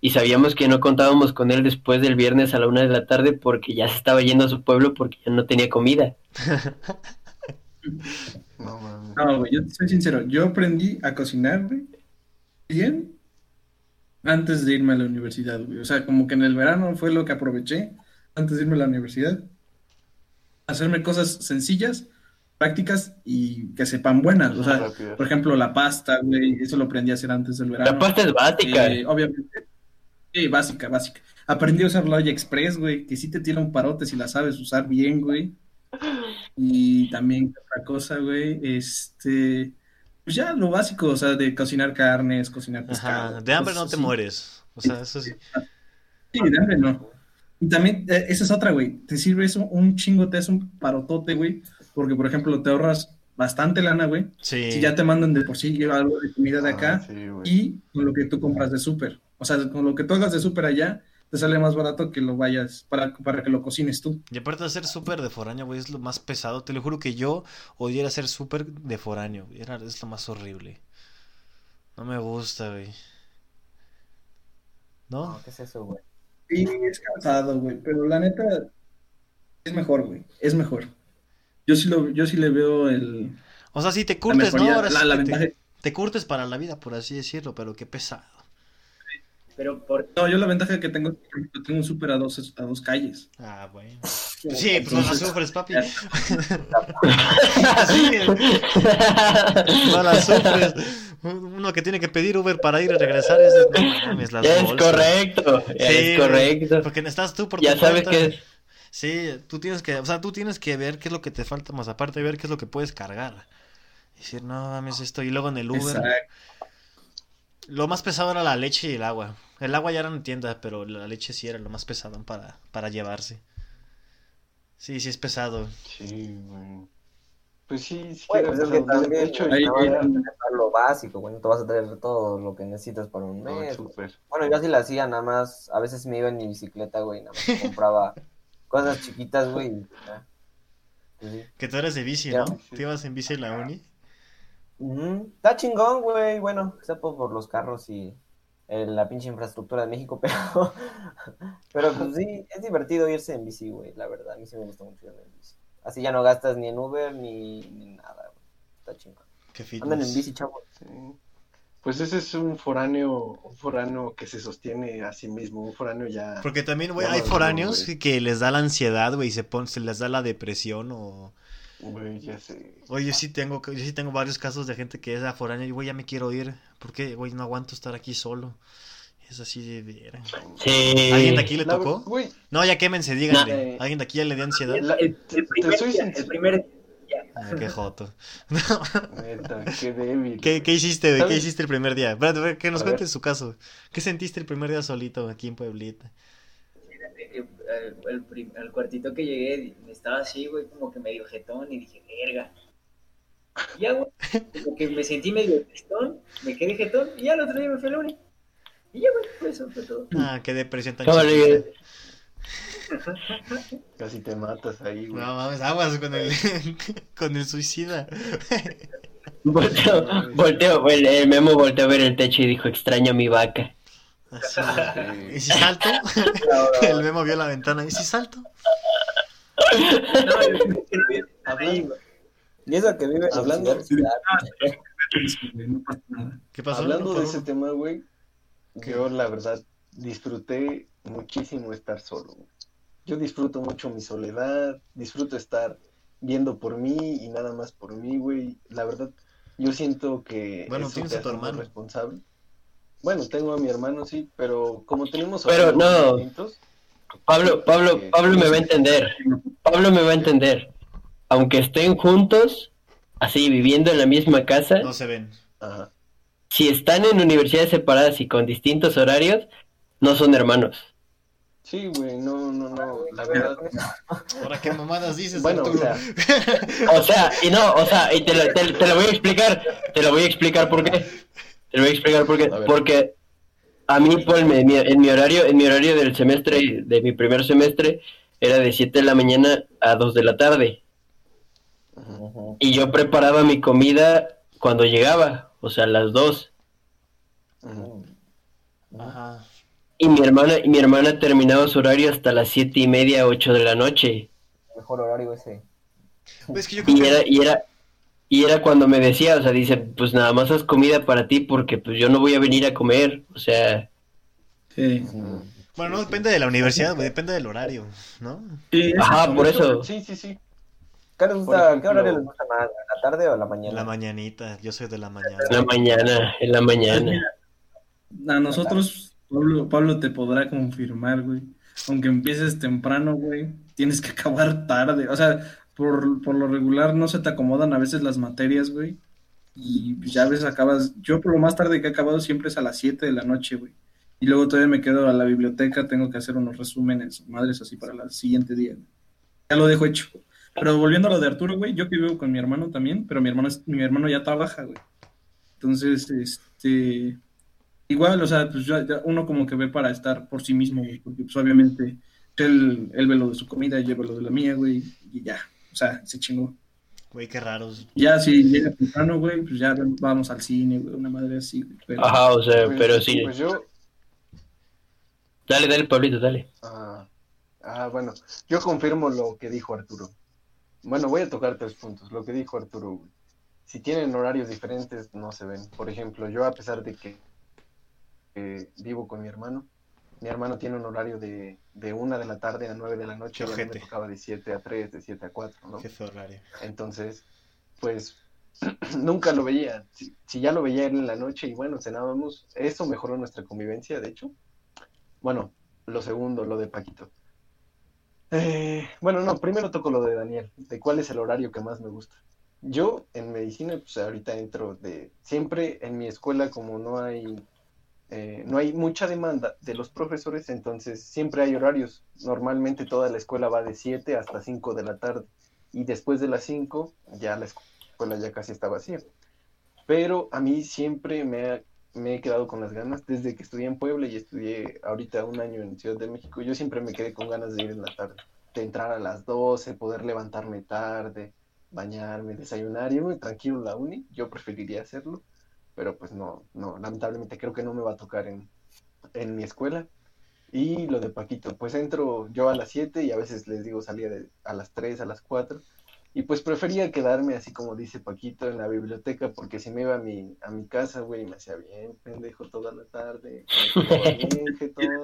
Y sabíamos que no contábamos con él después del viernes a la una de la tarde porque ya se estaba yendo a su pueblo porque ya no tenía comida. No, mames. No, güey, yo te soy sincero. Yo aprendí a cocinar, güey, bien antes de irme a la universidad, güey. O sea, como que en el verano fue lo que aproveché antes de irme a la universidad. Hacerme cosas sencillas, prácticas y que sepan buenas. O sea, Rápido. por ejemplo, la pasta, güey, eso lo aprendí a hacer antes del verano. La pasta es básica. Eh, obviamente. Sí, básica, básica. Aprendí a usar la olla express, güey, que sí te tira un parote si la sabes usar bien, güey. Y también otra cosa, güey, este, pues ya lo básico, o sea, de cocinar carnes, cocinar pescado. Ajá, de hambre no te así. mueres. O sea, eso sí. Sí, de hambre no. Y también, eh, esa es otra, güey, te sirve eso un chingo, te hace un parotote, güey, porque, por ejemplo, te ahorras bastante lana, güey, Sí. si ya te mandan de por sí algo de comida de acá, Ah, sí, güey. y con lo que tú compras de súper. O sea, con lo que tú hagas de súper allá, te sale más barato que lo vayas para, para que lo cocines tú. Y aparte de ser súper de foráneo, güey, es lo más pesado. Te lo juro que yo odiara ser súper de foráneo. Era, es lo más horrible. No me gusta, güey. ¿No? No, ¿qué es eso, güey? Sí, es cansado, güey, pero la neta es mejor, güey, es mejor. Yo sí, lo, yo sí le veo el, O sea, sí te la curtes, ¿no? Ahora la, sí la que te- ventaja. te curtes para la vida, por así decirlo, pero qué pesado. Pero por No, yo la ventaja que tengo es que tengo un súper a dos, a dos calles. Ah, bueno. Sí, pues no la sufres, papi. Ya. Sí, no la sufres. Uno que tiene que pedir Uber para ir y regresar es de... No mames, las Ya es bolsas. correcto, ya Sí, es correcto. Porque estás tú por Ya tu sabes cuenta. que es... Sí, tú tienes que, o sea, tú tienes que ver qué es lo que te falta más aparte de ver qué es lo que puedes cargar. Y decir, no mames esto y luego en el Uber. Exacto. Lo más pesado era la leche y el agua. El agua ya era en tienda, pero la leche sí era lo más pesado para, para llevarse. Sí, sí es pesado. Sí, güey. Pues sí, sí. Era pues es que pesado. De- también hecho, Ahí- no ahí- vas a tener lo básico, güey. No te vas a traer todo lo que necesitas para un no, mes. súper. Bueno, yo así la hacía, nada más. A veces me iba en mi bicicleta, güey. Nada más compraba cosas chiquitas, güey. Pues sí. Que tú eres de bici. ¿no? ¿Te ibas en bici en la uni? Ujú. Está chingón, güey. Bueno, excepto por los carros y eh, la pinche infraestructura de México, pero. pero pues sí, es divertido irse en bici, güey. La verdad, a mí sí me gusta mucho irme en bici. Así ya no gastas ni en Uber ni, ni nada, güey. Está chingón. Qué fitness. Andan en bici, chavos. Sí. Pues ese es un foráneo, un foráneo que se sostiene a sí mismo, un foráneo ya. Porque también, güey, hay foráneos güey. que les da la ansiedad, güey, y se, pon- se les da la depresión o... Güey, ya sé. Oye, yo sí tengo, yo sí tengo varios casos de gente que es a foránea y, güey, ya me quiero ir. Porque, güey, no aguanto estar aquí solo. Es así de. Sí. ¿Alguien de aquí le La- tocó? Güey, No, ya quémense, díganle. No. ¿Alguien de aquí ya le dio ansiedad? La- el, el primer el primer Ah, qué joto. neta, qué débil. ¿Qué, qué hiciste, güey? ¿Qué hiciste el primer día? Espérate, que nos cuentes su caso. ¿Qué sentiste el primer día solito aquí en Pueblita? el, el prim- al cuartito que llegué, estaba así, güey, como que medio jetón y dije, verga. Y ya, güey, como que me sentí medio jetón, me quedé jetón y ya el otro día me fui a la uni. Y ya, güey, fue eso, fue todo. Ah, qué depresión tan chiquita. Casi te matas ahí, güey. No mames, aguas con el, con el suicida. Volteo, volteo, el, el memo volteó a ver el techo y dijo, extraño a mi vaca. Así. ¿Y si salto? El memo vio la ventana. ¿Y si salto? No. Y eso que vive Hablando-. Hablando de ese tema, güey, yo la verdad disfruté muchísimo estar solo. güey. Yo disfruto mucho mi soledad, disfruto estar viendo por mí y nada más por mí, güey. La verdad, yo siento que Bueno, eso tienes te a tu hermano. responsable. Bueno, tengo a mi hermano, sí, pero como tenemos Pero horarios no. distintos, Pablo, Pablo, Pablo me va a entender. Pablo me va a entender. Aunque estén juntos, así viviendo en la misma casa, No se ven. ajá. si están en universidades separadas y con distintos horarios, no son hermanos. Sí, güey, no, no, no, la verdad. Ahora qué mamadas dices, Bueno, o sea, O sea, y no, o sea, y te lo, te, te lo voy a explicar, te lo voy a explicar por qué. Te lo voy a explicar por qué. A. Porque a mí, mi- en mi horario, en mi horario del semestre, de mi primer semestre, era de 7 de la mañana a 2 de la tarde. Y yo preparaba mi comida cuando llegaba, o sea, a las 2. ujú. Ajá. Y mi hermana, y mi hermana terminaba su horario hasta las siete y media, 8 de la noche. Mejor horario ese. Es que yo creo Y que... era, y era, y era cuando me decía, o sea, dice, pues nada más haz comida para ti porque pues yo no voy a venir a comer. O sea, Sí. Bueno, no depende de la universidad, depende del horario, ¿no? Sí, ajá, por eso. Sí, sí, sí. ¿Qué, les Por gusta, ejemplo- ¿Qué horario les gusta más? ¿La tarde o la mañana? La mañanita, yo soy de la mañana. En la mañana, en la mañana. A nosotros, Pablo, Pablo te podrá confirmar, güey. Aunque empieces temprano, güey, tienes que acabar tarde. O sea, por, por lo regular no se te acomodan a veces las materias, güey. Y pues, ya a veces acabas. Yo por lo más tarde que he acabado siempre es a las 7 de la noche, güey. Y luego todavía me quedo a la biblioteca, tengo que hacer unos resúmenes, madres así para el siguiente día. Ya lo dejo hecho. Pero volviendo a lo de Arturo, güey, yo que vivo con mi hermano también, pero mi hermano, mi hermano ya trabaja, güey. Entonces, este, igual, o sea, pues ya- ya uno como que ve para estar por sí mismo, güey, porque pues obviamente él, él ve lo de su comida, yo veo lo de la mía, güey, y ya, o sea, se chingó. Güey, qué raros. Ya si llega temprano, güey, pues ya vamos al cine, güey, una madre así, güey, pero- Ajá, o sea, Pues- pero sí. Pues yo, Dale, dale, Pablito, dale. Ah, ah, bueno, yo confirmo lo que dijo Arturo. Bueno, voy a tocar tres puntos. Lo que dijo Arturo, güey. Si tienen horarios diferentes, no se ven. Por ejemplo, yo a pesar de que porque vivo con mi hermano. Mi hermano tiene un horario de, de una de la tarde a nueve de la noche, y a mí me tocaba de 7 a 3, de 7 a 4, ¿no? Qué feo horario. Entonces, pues nunca lo veía. Si, si ya lo veía él en la noche y bueno, cenábamos, eso mejoró nuestra convivencia, de hecho. Bueno, lo segundo, lo de Paquito. Eh, bueno, no, primero toco lo de Daniel, de cuál es el horario que más me gusta. Yo en medicina, pues ahorita entro de, siempre en mi escuela como no hay, eh, no hay mucha demanda de los profesores, entonces siempre hay horarios. Normalmente toda la escuela va de 7 hasta 5 de la tarde y después de las 5 ya la escuela ya casi está vacía. Pero a mí siempre me, ha- he quedado con las ganas, desde que estudié en Puebla y estudié ahorita un año en Ciudad de México, yo siempre me quedé con ganas de ir en la tarde, de entrar a las 12, poder levantarme tarde, bañarme, desayunar, irme tranquilo a la uni, yo preferiría hacerlo, pero pues no, no, lamentablemente creo que no me va a tocar en, en mi escuela. Y lo de Paquito, pues entro yo a las 7 y a veces les digo salía de, a las 3, a las 4. Y pues prefería quedarme así como dice Paquito en la biblioteca porque si me iba a mi, a mi casa, güey, me hacía bien pendejo toda la tarde. bien,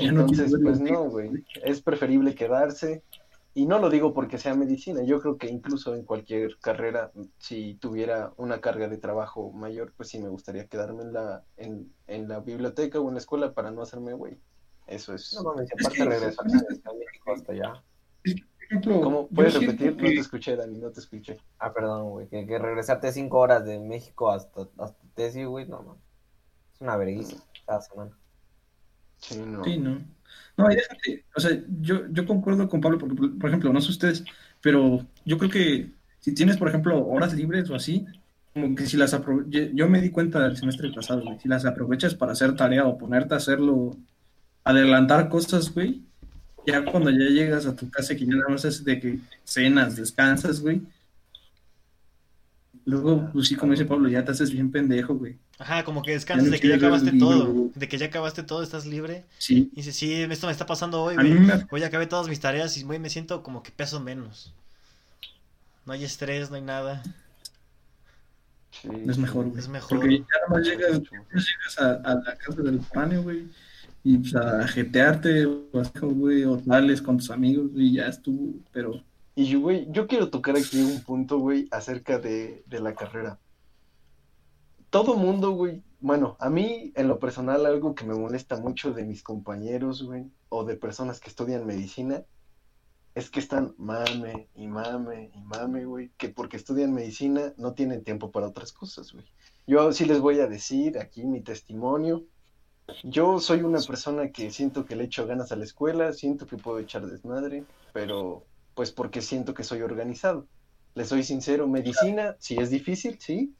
Entonces, pues no, güey, es preferible quedarse. Y no lo digo porque sea medicina, yo creo que incluso en cualquier carrera, si tuviera una carga de trabajo mayor, pues sí me gustaría quedarme en la, en, en la biblioteca o en la escuela para no hacerme güey. Eso es. No mames, Es aparte que- regresar a México hasta allá. ¿Puedes repetir? No te escuché, Dani, no te escuché. Ah, perdón, güey, que, que regresarte cinco horas de México hasta, hasta Tesi, güey, no mames. Es una vergüenza cada semana. Sí, no. Sí, no. No, déjate, o sea, yo, yo concuerdo con Pablo, porque, por ejemplo, no sé ustedes, pero yo creo que si tienes, por ejemplo, horas libres o así, como que si las aprovechas, yo me di cuenta el semestre pasado, güey, si las aprovechas para hacer tarea o ponerte a hacerlo, adelantar cosas, güey, ya cuando ya llegas a tu casa que ya nada más es de que cenas, descansas, güey, luego, pues sí, como dice Pablo, ya te haces bien pendejo, güey. Ajá, como que descansas de que ya acabaste todo. De que ya acabaste todo, estás libre. Sí, Y dices, sí, esto me está pasando hoy, güey. me, Hoy acabé todas mis tareas y, güey, me siento como que peso menos. No hay estrés, no hay nada. Sí, es mejor, güey. Es mejor. Porque ya nada más llegas, llegas a, a la casa del foráneo, güey, y pues a jetearte, güey, o tales con tus amigos, y ya estuvo, pero Y yo, güey, yo quiero tocar aquí un punto, güey, acerca de, de la carrera. Todo mundo, güey, bueno, a mí en lo personal algo que me molesta mucho de mis compañeros, güey, o de personas que estudian medicina, es que están mame y mame y mame, güey, que porque estudian medicina no tienen tiempo para otras cosas, güey. Yo sí les voy a decir aquí mi testimonio. Yo soy una persona que siento que le echo ganas a la escuela, siento que puedo echar desmadre, pero pues porque siento que soy organizado. Le soy sincero, medicina sí es difícil, sí,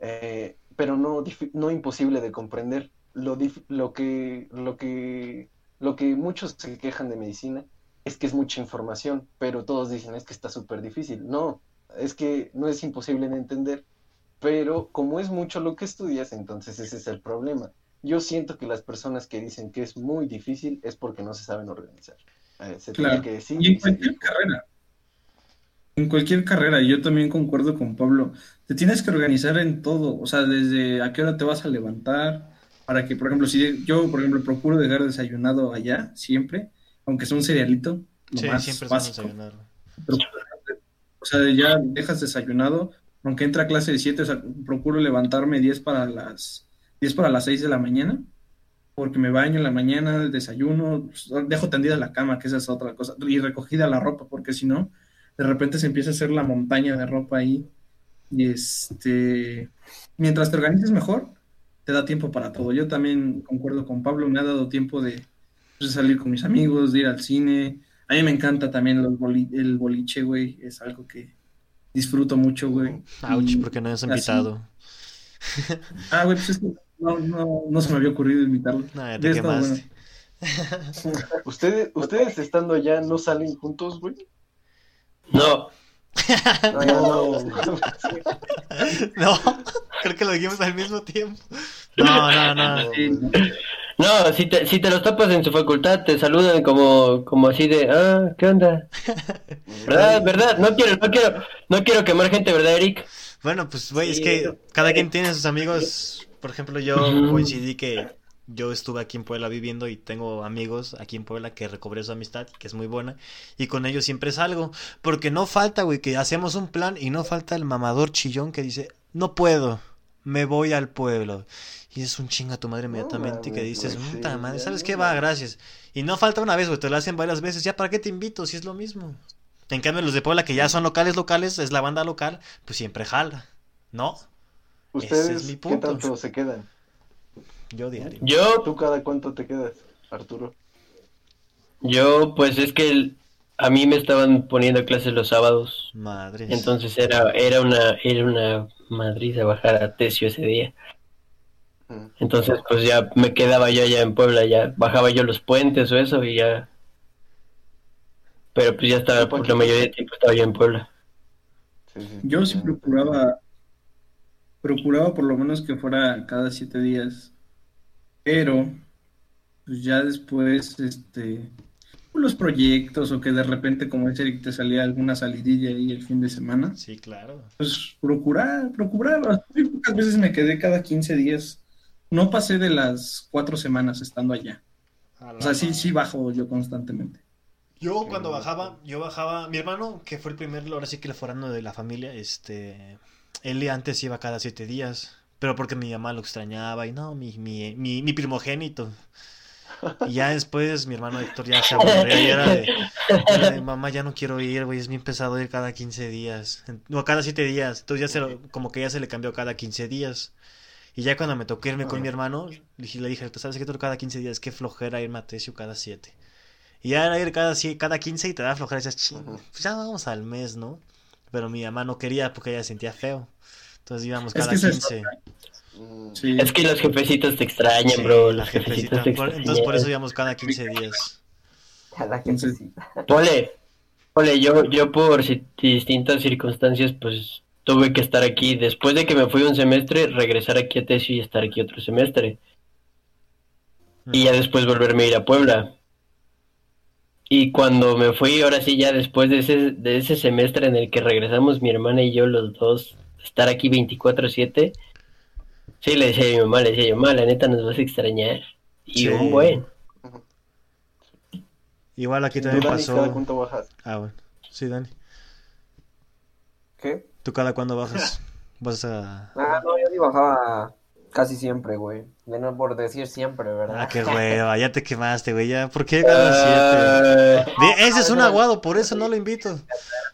eh, pero no, no imposible de comprender. Lo, lo, que, lo, que, lo que muchos se quejan de medicina es que es mucha información, pero todos dicen es que está súper difícil. No, es que no es imposible de entender, pero como es mucho lo que estudias, entonces ese es el problema. Yo siento que las personas que dicen que es muy difícil es porque no se saben organizar. Eh, se Claro. que decir y en cualquier carrera, en cualquier carrera, y yo también concuerdo con Pablo, te tienes que organizar en todo, o sea, desde a qué hora te vas a levantar, para que, por ejemplo, si yo, por ejemplo, procuro dejar desayunado allá, siempre, aunque sea un cerealito, lo Sí, más siempre básico. desayunar. Pero, o sea, ya dejas desayunado, aunque entra a clase de 7, o sea, procuro levantarme 10 para las 10 para las 6 de la mañana, porque me baño en la mañana, desayuno, pues, dejo tendida la cama, que esa es otra cosa, y recogida la ropa, porque si no, de repente se empieza a hacer la montaña de ropa ahí, y este, mientras te organices mejor, te da tiempo para todo. Yo también concuerdo con Pablo, me ha dado tiempo de, pues, de salir con mis amigos, de ir al cine, a mí me encanta también los boli- el boliche, güey. Es algo que disfruto mucho, güey. Ouch, Y porque no así- invitado. Ah, güey, pues es que no, no, no se me había ocurrido invitarlo. No, ya te estado quemaste. ¿Ustedes, ustedes estando allá no salen juntos, güey? No, No, no. No, creo que lo dijimos al mismo tiempo. No, no, no. Sí, no, si te, si te los topas en su facultad, te saludan como, como así de, ah, ¿qué onda? ¿Verdad? ¿Verdad? No quiero, no quiero, no quiero quemar gente, ¿verdad, Eric? Bueno, pues, güey, es que cada quien tiene sus amigos Por ejemplo, yo coincidí que yo estuve aquí en Puebla viviendo y tengo amigos aquí en Puebla que recobré su amistad, que es muy buena, y con ellos siempre salgo, porque no falta, güey, que hacemos un plan y no falta el mamador chillón que dice, no puedo, me voy al pueblo. Y es un chinga tu madre inmediatamente y que dices, güey, puta sí, madre, ¿sabes qué? Va, gracias. Y no falta una vez, güey, te lo hacen varias veces, ya, ¿para qué te invito si es lo mismo? En cambio, los de Puebla que ya son locales, locales, es la banda local, pues siempre jala, ¿no? ¿Ustedes Ese es mi qué punto. tanto se quedan? Yo diario. Yo, ¿Tú cada cuánto te quedas, Arturo? yo, pues es que el- a mí me estaban poniendo clases los sábados. Madre. Entonces era, era una, era una madriza bajar a Tecio ese día. Mm. Entonces, pues ya me quedaba yo allá en Puebla, ya bajaba yo los puentes o eso y ya. Pero pues ya estaba, por la mayoría del tiempo estaba yo en Puebla. Yo sí sí. procuraba, procuraba por lo menos que fuera cada siete días, pero pues ya después, este, los proyectos o que de repente, como dice Eric, te salía alguna salidilla ahí el fin de semana, Sí, claro. pues procurar, procuraba. Muy pocas veces me quedé cada 15 días. No pasé de las cuatro semanas estando allá. O sea, sí, sí bajo yo constantemente. Yo cuando bajaba, yo bajaba, mi hermano, que fue el primer, ahora sí que el forano de la familia, este, él antes iba cada siete días, pero porque mi mamá lo extrañaba y no, mi, mi, mi, mi primogénito. Y ya después mi hermano Héctor ya se aburría y era de, era de, mamá ya no quiero ir, güey, es bien pesado ir cada 15 días, no, cada siete días, entonces ya se lo- como que ya se le cambió cada 15 días. Y ya cuando me tocó irme con mi hermano, le dije, dije, ¿sabes qué? Tú cada 15 días, qué flojera irme a Tesio cada 7. Y ya era ir cada, cada 15 y te da flojera y dices, "Ching, Ujú. pues ya vamos al mes, ¿no? Pero mi mamá no quería porque ella se sentía feo. Entonces íbamos Es cada que es 15. Mm, Sí. Es que los jefecitos te extrañan, Sí, bro. la Los jefecitos jefecita. te entonces por eso íbamos cada 15 días. A la Entonces- jefecita. Ole, ole, yo, yo por distintas circunstancias, pues tuve que estar aquí. Después de que me fui un semestre, regresar aquí a Tesio y estar aquí otro semestre. Y ya después volverme a ir a Puebla. Y cuando me fui, ahora sí, ya después de ese, de ese semestre en el que regresamos mi hermana y yo los dos, estar aquí 24/7, sí le decía a mi mamá, le decía yo, mamá, la neta nos vas a extrañar. Y Sí. un buen. Igual aquí ¿Tú, también Dani, cada pasó. cuánto bajas? Ah, bueno. Sí, Dani. ¿Qué? ¿Tú cada cuándo bajas? Vas a... Ah, no, yo sí bajaba casi siempre, güey. De no por decir siempre, ¿verdad? Ah, qué hueva, ya te quemaste, güey. Ya, ¿por qué cada siete? Ah, Ese es un aguado, por eso no lo invito.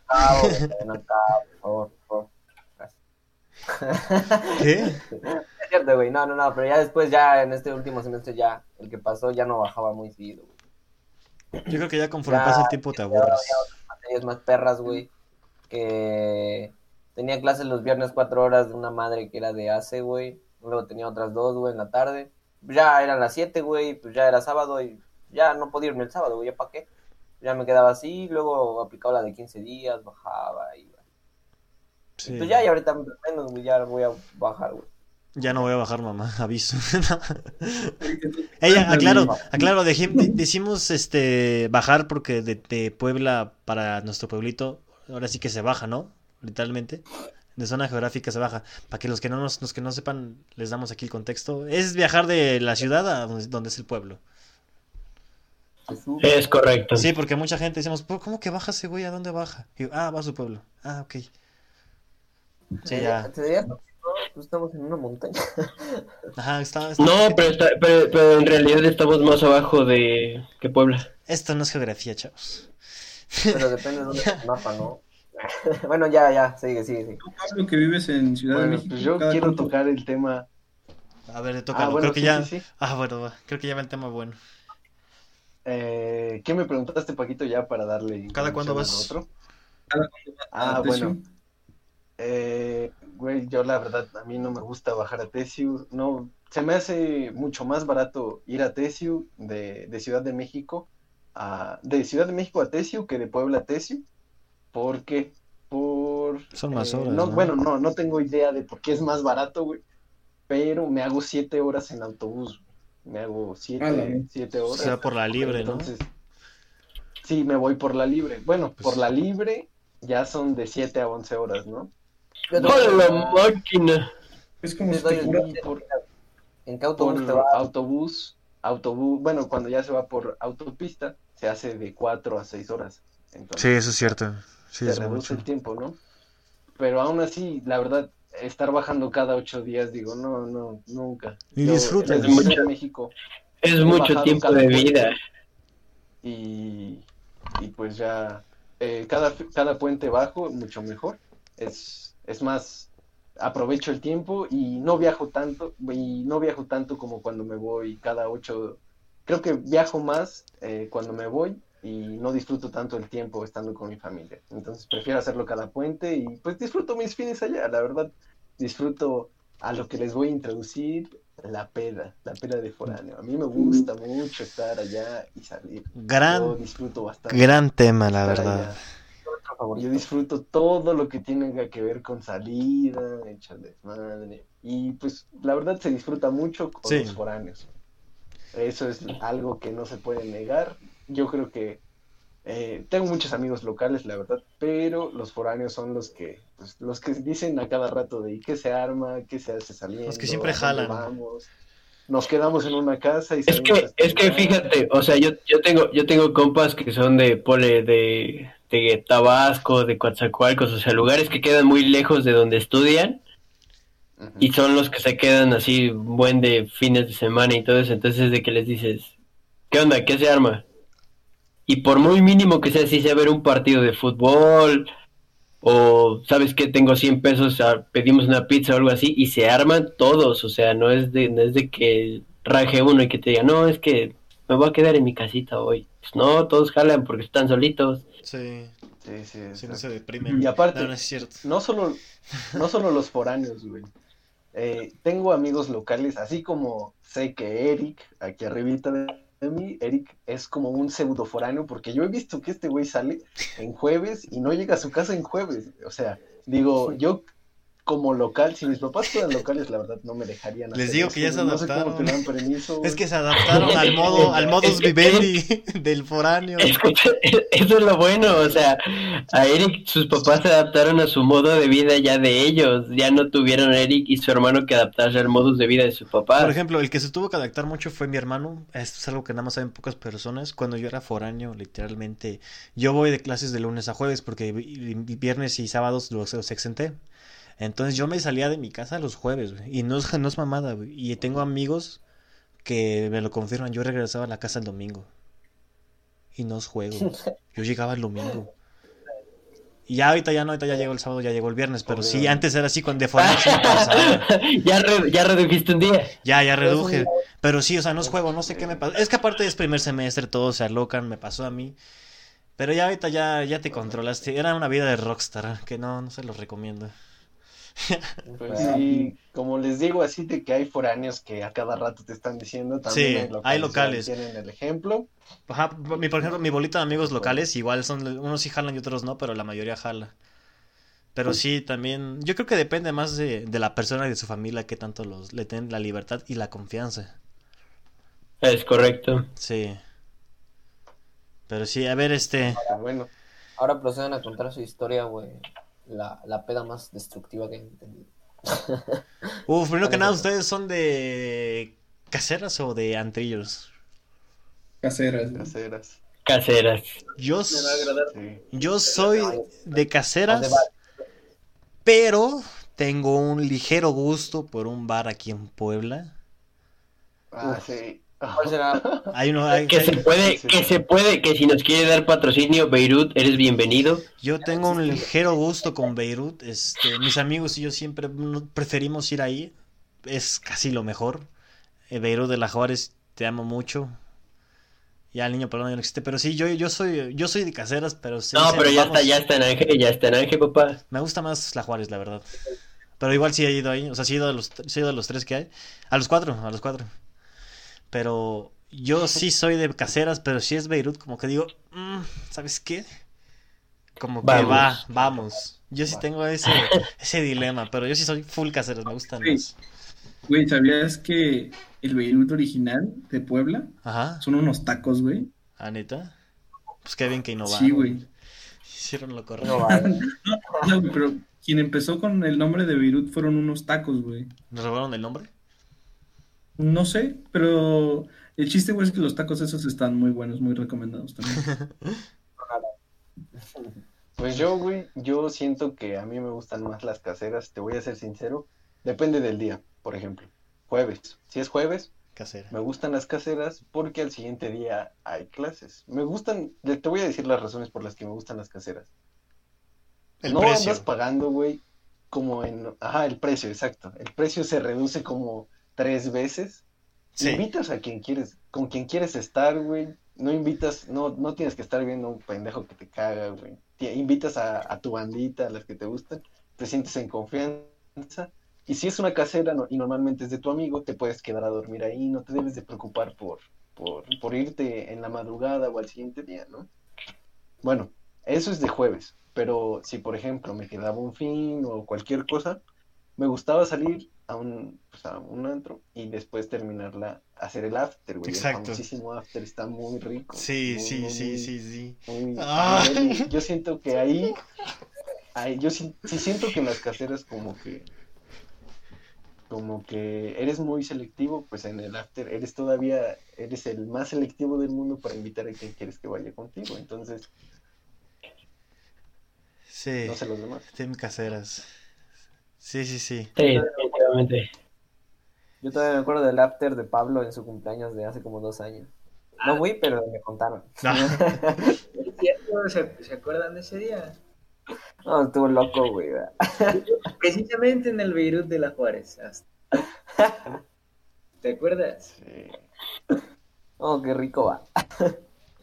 Ah, no, no, favor, por favor. ¿Qué? Es cierto, güey. No, no, no, pero ya después, ya en este último semestre, ya el que pasó, ya no bajaba muy seguido, güey. Yo creo que ya conforme Ya, pasa el tiempo te aburres. materias más perras, güey. Que tenía clases los viernes cuatro horas de una madre que era de ACE, güey. Luego tenía otras dos, güey, en la tarde. Ya eran las siete, güey, pues ya era sábado y ya no podía irme el sábado, güey, ¿ya para qué? Ya me quedaba así, luego aplicaba la de 15 días, bajaba y... Sí. Pues ya, y ahorita menos, güey, ya voy a bajar, güey. Ya no voy a bajar, mamá, aviso. Ella, aclaro, aclaro, de- decimos este bajar porque de, de Puebla para nuestro pueblito, ahora sí que se baja, ¿no? Literalmente. De zona geográfica se baja. Para que los que no nos, los que no sepan, les damos aquí el contexto. Es viajar de la ciudad a donde, es el pueblo. Es correcto. Sí, porque mucha gente decimos, "¿Pero ¿cómo que baja ese güey? ¿A dónde baja? Y yo, ah, va a su pueblo. Ah, ok. Sí, ya. ¿Te dirías, no? Pues estamos en una montaña. Ajá, está, está- No, pero, está- pero, pero en realidad estamos más abajo de que Puebla. Esto no es geografía, chavos. Pero depende de dónde el mapa, ¿no? bueno, ya, ya, sigue, sigue, sigue. Tú, Pablo, que vives en Ciudad de Bueno, México. pues yo quiero tocar el tema. A ver, Ah, tócalo. bueno, creo que sí, ya. sí, sí. Ah, bueno, va. creo que ya va el tema bueno. Eh, ¿Qué me preguntaste, Paquito, ya para darle ¿Cada cuándo vas? otro? cada cuánto vas a Ah, bueno. Eh, güey, yo la verdad, a mí no me gusta bajar a Tesiu. No, se me hace mucho más barato ir a Tesiu de, de Ciudad de México a, de Ciudad de México a Tesiu que de Puebla a Tesiu. ¿Por qué? Por... Son más eh, horas, no, ¿no? Bueno, no, no tengo idea de por qué es más barato, güey. Pero me hago siete horas en autobús. güey. Me hago siete, siete horas. Será por la libre, ¿no? Entonces, sí, me voy por la libre. Bueno, Pues- por la libre ya son de 7 a 11 horas, ¿no? ¡Hola, la máquina! Es como si te billete, por- ¿En qué autobús por te va? autobús, autobús, bueno, cuando ya se va por autopista, se hace de 4 a 6 horas. Entonces, Sí, eso es cierto. Sí, se es reduce mucho. el tiempo, ¿no? Pero aún así, la verdad, estar bajando cada 8 días, digo, no, no, nunca. Y que estoy en México Es mucho tiempo de vida. y, y pues ya eh, cada, cada puente bajo mucho mejor. Es, es más, aprovecho el tiempo y no viajo tanto, y no viajo tanto como cuando me voy cada ocho, creo que viajo más eh, cuando me voy y no disfruto tanto el tiempo estando con mi familia. Entonces prefiero hacerlo cada puente y pues disfruto mis fines allá, la verdad, disfruto a lo que les voy a introducir. La peda, la peda de foráneo. A mí me gusta mucho estar allá y salir. Yo Gran, disfruto bastante. gran tema, la verdad. allá. Favorito. Yo disfruto todo lo que tenga que ver con salida, echar desmadre. Y pues la verdad se disfruta mucho con Sí. los foráneos. Eso es algo que no se puede negar. Yo creo que eh, tengo muchos amigos locales, la verdad, pero los foráneos son los que, pues, los que dicen a cada rato de "¿Y qué se arma, qué se hace saliendo, Los que siempre ¿A dónde jalan. vamos. Nos quedamos en una casa y Es que, es que fíjate, o sea, yo, yo tengo, yo tengo compas que son de pole de, de Tabasco, de Coatzacoalcos, o sea, lugares que quedan muy lejos de donde estudian y son los que se quedan así buen de fines de semana y todo eso, entonces de que les dices, ¿qué onda? ¿Qué se arma? Y por muy mínimo que sea, si sea ver un partido de fútbol o sabes que tengo 100 pesos, ah, pedimos una pizza o algo así y se arman todos, o sea, no es de, no es de que raje uno y que te diga, no, es que me voy a quedar en mi casita hoy. Pues no, todos jalan porque están solitos. Sí, Sí, sí, si no se deprimen. Y aparte, No, no es cierto. no solo, no solo los foráneos, güey. Eh, tengo amigos locales, así como sé que Eric, aquí arribita de, de mí, Eric es como un pseudo foráneo, porque yo he visto que este güey sale en jueves y no llega a su casa en jueves. O sea, digo, yo como local, si mis papás fueran locales, la verdad no me dejarían Les hacer digo eso, que ya se güey. No sé cómo adaptaron. te dan permiso, Es que se adaptaron al modo, al modus vivendi del foráneo. Escucha, eso es lo bueno, o sea, a Eric sus papás se adaptaron a su modo de vida ya de ellos, ya no tuvieron a Eric y su hermano que adaptarse al modus de vida de su papá. Por ejemplo, el que se tuvo que adaptar mucho fue mi hermano. Esto es algo que nada más saben pocas personas. Cuando yo era foráneo, literalmente, yo voy de clases de lunes a jueves porque vi- vi- viernes y sábados los, los exenté. Entonces yo me salía de mi casa los jueves, güey, y no es, no es mamada, güey. Y tengo amigos que me lo confirman. Yo regresaba a la casa el domingo. Y no es juego. Yo llegaba el domingo. Y ya ahorita ya no, ahorita ya llegó el sábado, ya llegó el viernes. Pero sí, antes era así, con de pasaba. ya, re- ya redujiste un día. Ya, ya reduje. Pero sí, o sea, no es juego, no sé qué me pasa. Es que aparte es primer semestre, todos se alocan, me pasó a mí. Pero ya ahorita ya, ya te controlaste. Era una vida de rockstar, que no, no se los recomiendo. Pues sí, como les digo, así de que hay foráneos que a cada rato te están diciendo, también Sí, hay locales. hay locales. ya Tienen el ejemplo. Ajá, mi, por ejemplo, mi bolita de amigos locales, igual son, unos sí jalan y otros no, pero la mayoría jala. Pero sí, también, yo creo que depende más de, de la persona y de su familia que tanto los, le den la libertad y la confianza. Es correcto. Sí. Pero sí, a ver, este... Pero bueno, Ahora procedan a contar su historia, güey. La, la peda más destructiva que he entendido. Uf, primero que nada. ¿ustedes son de caseras o de antrillos? Caseras. caseras. Caseras. Yo, yo soy de caseras, pero tengo un ligero gusto por un bar aquí en Puebla. Ah, Uf. sí. ¿Cuál será? Hay uno, hay- Que se puede, que se puede, que si nos quiere dar patrocinio, Beirut, eres bienvenido. yo tengo un ligero gusto con Beirut. Este, mis amigos y yo siempre preferimos ir ahí. Es casi lo mejor. Eh, Beirut de la Juárez, te amo mucho. Ya el niño perdón ya no existe, pero sí, yo, yo soy, yo soy de caseras, pero sí, No, pero ya vamos. está, ya está en Ángel, ya está en Ángel, papá. Me gusta más la Juárez, la verdad. Pero igual sí he ido ahí. O sea, sí he ido a los, sí he ido a los tres que hay. A los cuatro, a los cuatro. Pero yo sí soy de caseras, pero si es Beirut, como que digo, mm, ¿sabes qué? Como que Vamos. va, vamos. Yo sí tengo ese, ese dilema, pero yo sí soy full caseras, me gustan Sí. más. Güey, ¿sabías que el Beirut original de Puebla Ajá, son unos tacos, güey? ¿a neta? Pues qué bien que innovaron. Sí, güey. Hicieron lo correcto. No. No, pero quien empezó con el nombre de Beirut fueron unos tacos, güey. ¿Nos robaron el nombre? No sé, pero el chiste, güey, es que los tacos esos están muy buenos, muy recomendados también. Pues yo, güey, yo siento que a mí me gustan más las caseras, te voy a ser sincero. Depende del día, por ejemplo. Jueves. Si es jueves, Casera. me gustan las caseras porque al siguiente día hay clases. Me gustan, te voy a decir las razones por las que me gustan las caseras. El no precio. andas pagando, güey, como en... Ajá, el precio, exacto. El precio se reduce como tres veces. Sí. Invitas a quien quieres, con quien quieres estar, güey. No invitas, no, no tienes que estar viendo un pendejo que te caga, güey. Te- Invitas a, a tu bandita, a las que te gustan, te sientes en confianza. Y si es una casera no- y normalmente es de tu amigo, te puedes quedar a dormir ahí, no te debes de preocupar por, por, por irte en la madrugada o al siguiente día, ¿no? Bueno, eso es de jueves, pero si por ejemplo me quedaba un fin o cualquier cosa, me gustaba salir a un, pues, a un antro y después terminarla, hacer el after, güey. El Exacto. famosísimo after está muy rico. Sí, muy, sí, muy, sí, sí, sí. muy- muy- Yo siento que ahí, ahí yo sí, sí siento que en las caseras como que como que eres muy selectivo, pues en el after eres todavía, eres el más selectivo del mundo para invitar a quien quieres que vaya contigo. Entonces, Sí. no sé los demás. Team caseras. Sí, sí, sí. Sí, Yo todavía me acuerdo del after de Pablo en su cumpleaños de hace como dos años. No fui, pero me contaron. Ah. ¿Se, se acuerdan de ese día? No, estuvo loco, güey. ¿verdad? Precisamente en el Beirut de la Juárez. hasta- ¿Te acuerdas? Sí. Oh, qué rico va.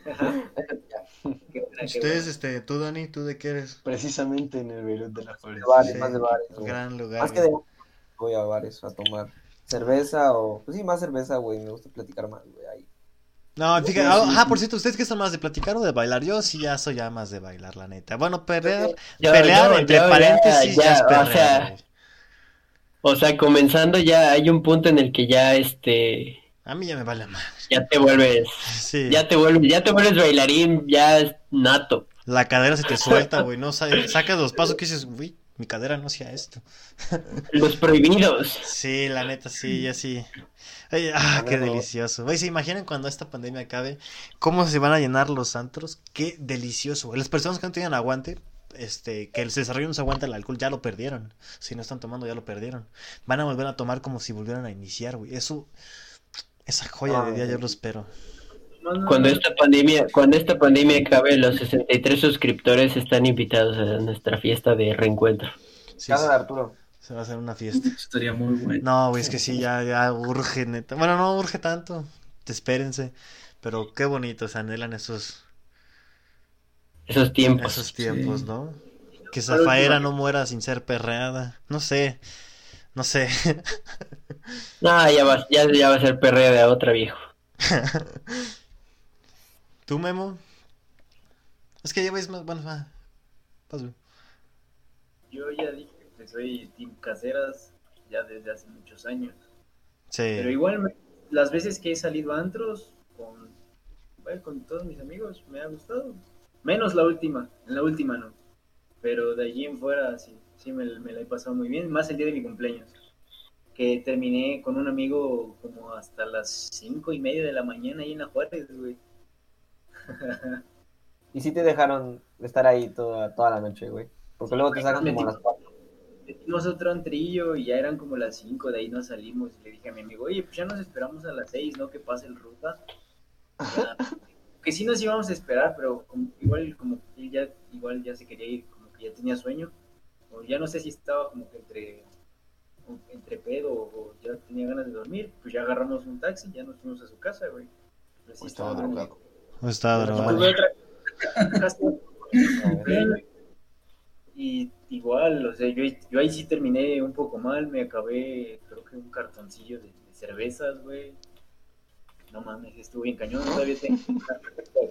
Qué buena, qué Ustedes, este, tú, Dani, ¿tú de qué eres? Precisamente en el Beirut de la Flores. De bares, Sí. más de bares. Gran lugar. Más que de voy a bares a tomar cerveza o pues sí, más cerveza, güey, me gusta platicar más, güey, ahí. No, fíjate, ah, ajá, por cierto, ¿ustedes qué son más de platicar o de bailar? Yo sí ya soy ya más de bailar, la neta. Bueno, pelear, Yo- pelear yo- entre yo ya- paréntesis ya, ya, es o sea, güey. O sea, comenzando ya hay un punto en el que ya este A mí ya me vale más. ya te vuelves Sí, ya te vuelves ya te vuelves bailarín ya es nato. la cadera se te suelta, güey, no Sa- sacas los pasos que dices, uy, mi cadera no hacía esto. Los prohibidos. Sí, la neta, sí, ya sí. Ay, ah, qué delicioso. Güey, ¿se imaginan cuando esta pandemia acabe? ¿Cómo se van a llenar los antros? Qué delicioso. Las personas que no tienen aguante, este, que se desarrollo no se aguanta el alcohol, ya lo perdieron. Si no están tomando, ya lo perdieron. Van a volver a tomar como si volvieran a iniciar, güey. Eso, esa joya de día yo lo espero. No, no, Cuando no. esta pandemia cuando esta pandemia acabe los 63 suscriptores están invitados a nuestra fiesta de reencuentro. Sí, Casa de Arturo. se va a hacer una fiesta. Estaría muy bueno. No, güey, es que sí, ya, ya urge, neta. Bueno, no urge tanto. Espérense. Pero qué bonito, se anhelan esos, Esos tiempos. esos tiempos, Sí. ¿no? Que ¿Cuál Zafaera no muera sin ser perreada. No sé. No sé. No, ya va, ya, ya va a ser perrea de otra viejo. ¿Tú, Memo? Es que lleváis más. Bueno, va. Paso. Yo ya dije que soy team caseras ya desde hace muchos años. Sí. Pero igual, me- las veces que he salido a antros con, bueno, con todos mis amigos, me ha gustado. Menos la última, en la última no. Pero de allí en fuera sí, sí me, me la he pasado muy bien, más el día de mi cumpleaños. Que terminé con un amigo como hasta las cinco y media de la mañana ahí en la Juárez, güey. Y sí te dejaron estar ahí toda, toda la noche, güey. Porque luego te sacan como a las cuatro. Metimos otro antrillo y ya eran como las 5, de ahí nos salimos. Y le dije a mi amigo, oye, pues ya nos esperamos a las 6, ¿no? Que pase el ruta. Ya. que sí nos íbamos a esperar, pero como- igual como que él ya, igual ya se quería ir, como que ya tenía sueño. O ya no sé si estaba como que entre, entre pedo o ya tenía ganas de dormir. Pues ya agarramos un taxi, ya nos fuimos a su casa, güey. O estaba drogado. No está drogado. y igual, o sea, yo, yo ahí sí terminé un poco mal, me acabé, creo que un cartoncillo de, de cervezas, güey. No mames, estuvo bien cañón, todavía tengo una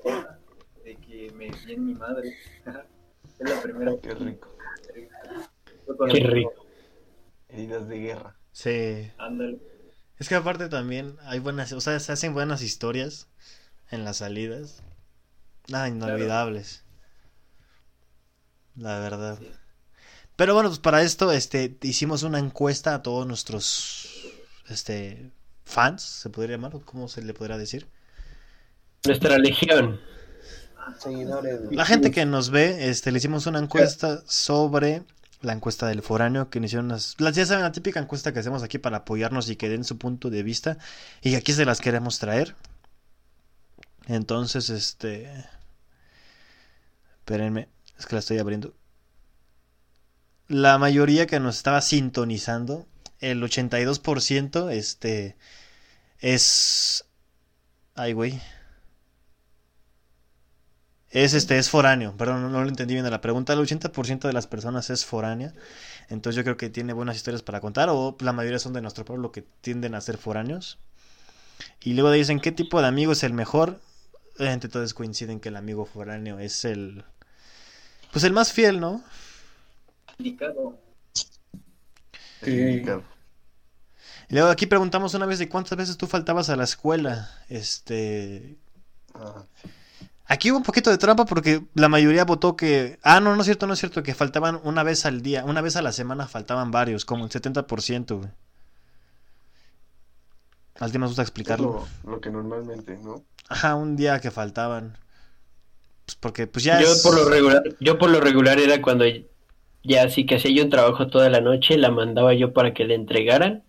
cosa de que me di en mi madre. es la primera Qué rico. Qué rico. Heridas de guerra. Sí. Ándale. Es que aparte también hay buenas. O sea, se hacen buenas historias en las salidas. Nada, inolvidables. La verdad. Sí. Pero bueno, pues para esto este, hicimos una encuesta a todos nuestros este, fans, se podría llamar, o cómo se le podrá decir. Nuestra legión. Seguidores. La gente que nos ve, este, le hicimos una encuesta sobre la encuesta del foráneo, que hicieron las, ya saben, la típica encuesta que hacemos aquí para apoyarnos y que den su punto de vista, y aquí se las queremos traer. Entonces, este, espérenme, es que la estoy abriendo. La mayoría que nos estaba sintonizando, el 82%, este, es, ay, güey. Es este, es foráneo, perdón, no, lo entendí bien de la pregunta. El 80% de las personas es foránea. Entonces yo creo que tiene buenas historias para contar. O la mayoría son de nuestro pueblo que tienden a ser foráneos. Y luego dicen qué tipo de amigo es el mejor. Obviamente todos coinciden que el amigo foráneo es el. Pues el más fiel, ¿no? Indicado. Sí. Indicado. Y luego aquí preguntamos una vez de cuántas veces tú faltabas a la escuela. Este. Ah, Aquí hubo un poquito de trampa porque la mayoría votó que... Ah, no, no es cierto, no es cierto, que faltaban una vez al día, una vez a la semana faltaban varios, como el 70%, güey. ¿Alguien más gusta es explicarlo? lo, lo que normalmente, ¿no? Ajá, un día que faltaban. Pues porque pues ya Yo es... por lo regular, yo por lo regular era cuando ya así que hacía yo un trabajo toda la noche, la mandaba yo para que le entregaran.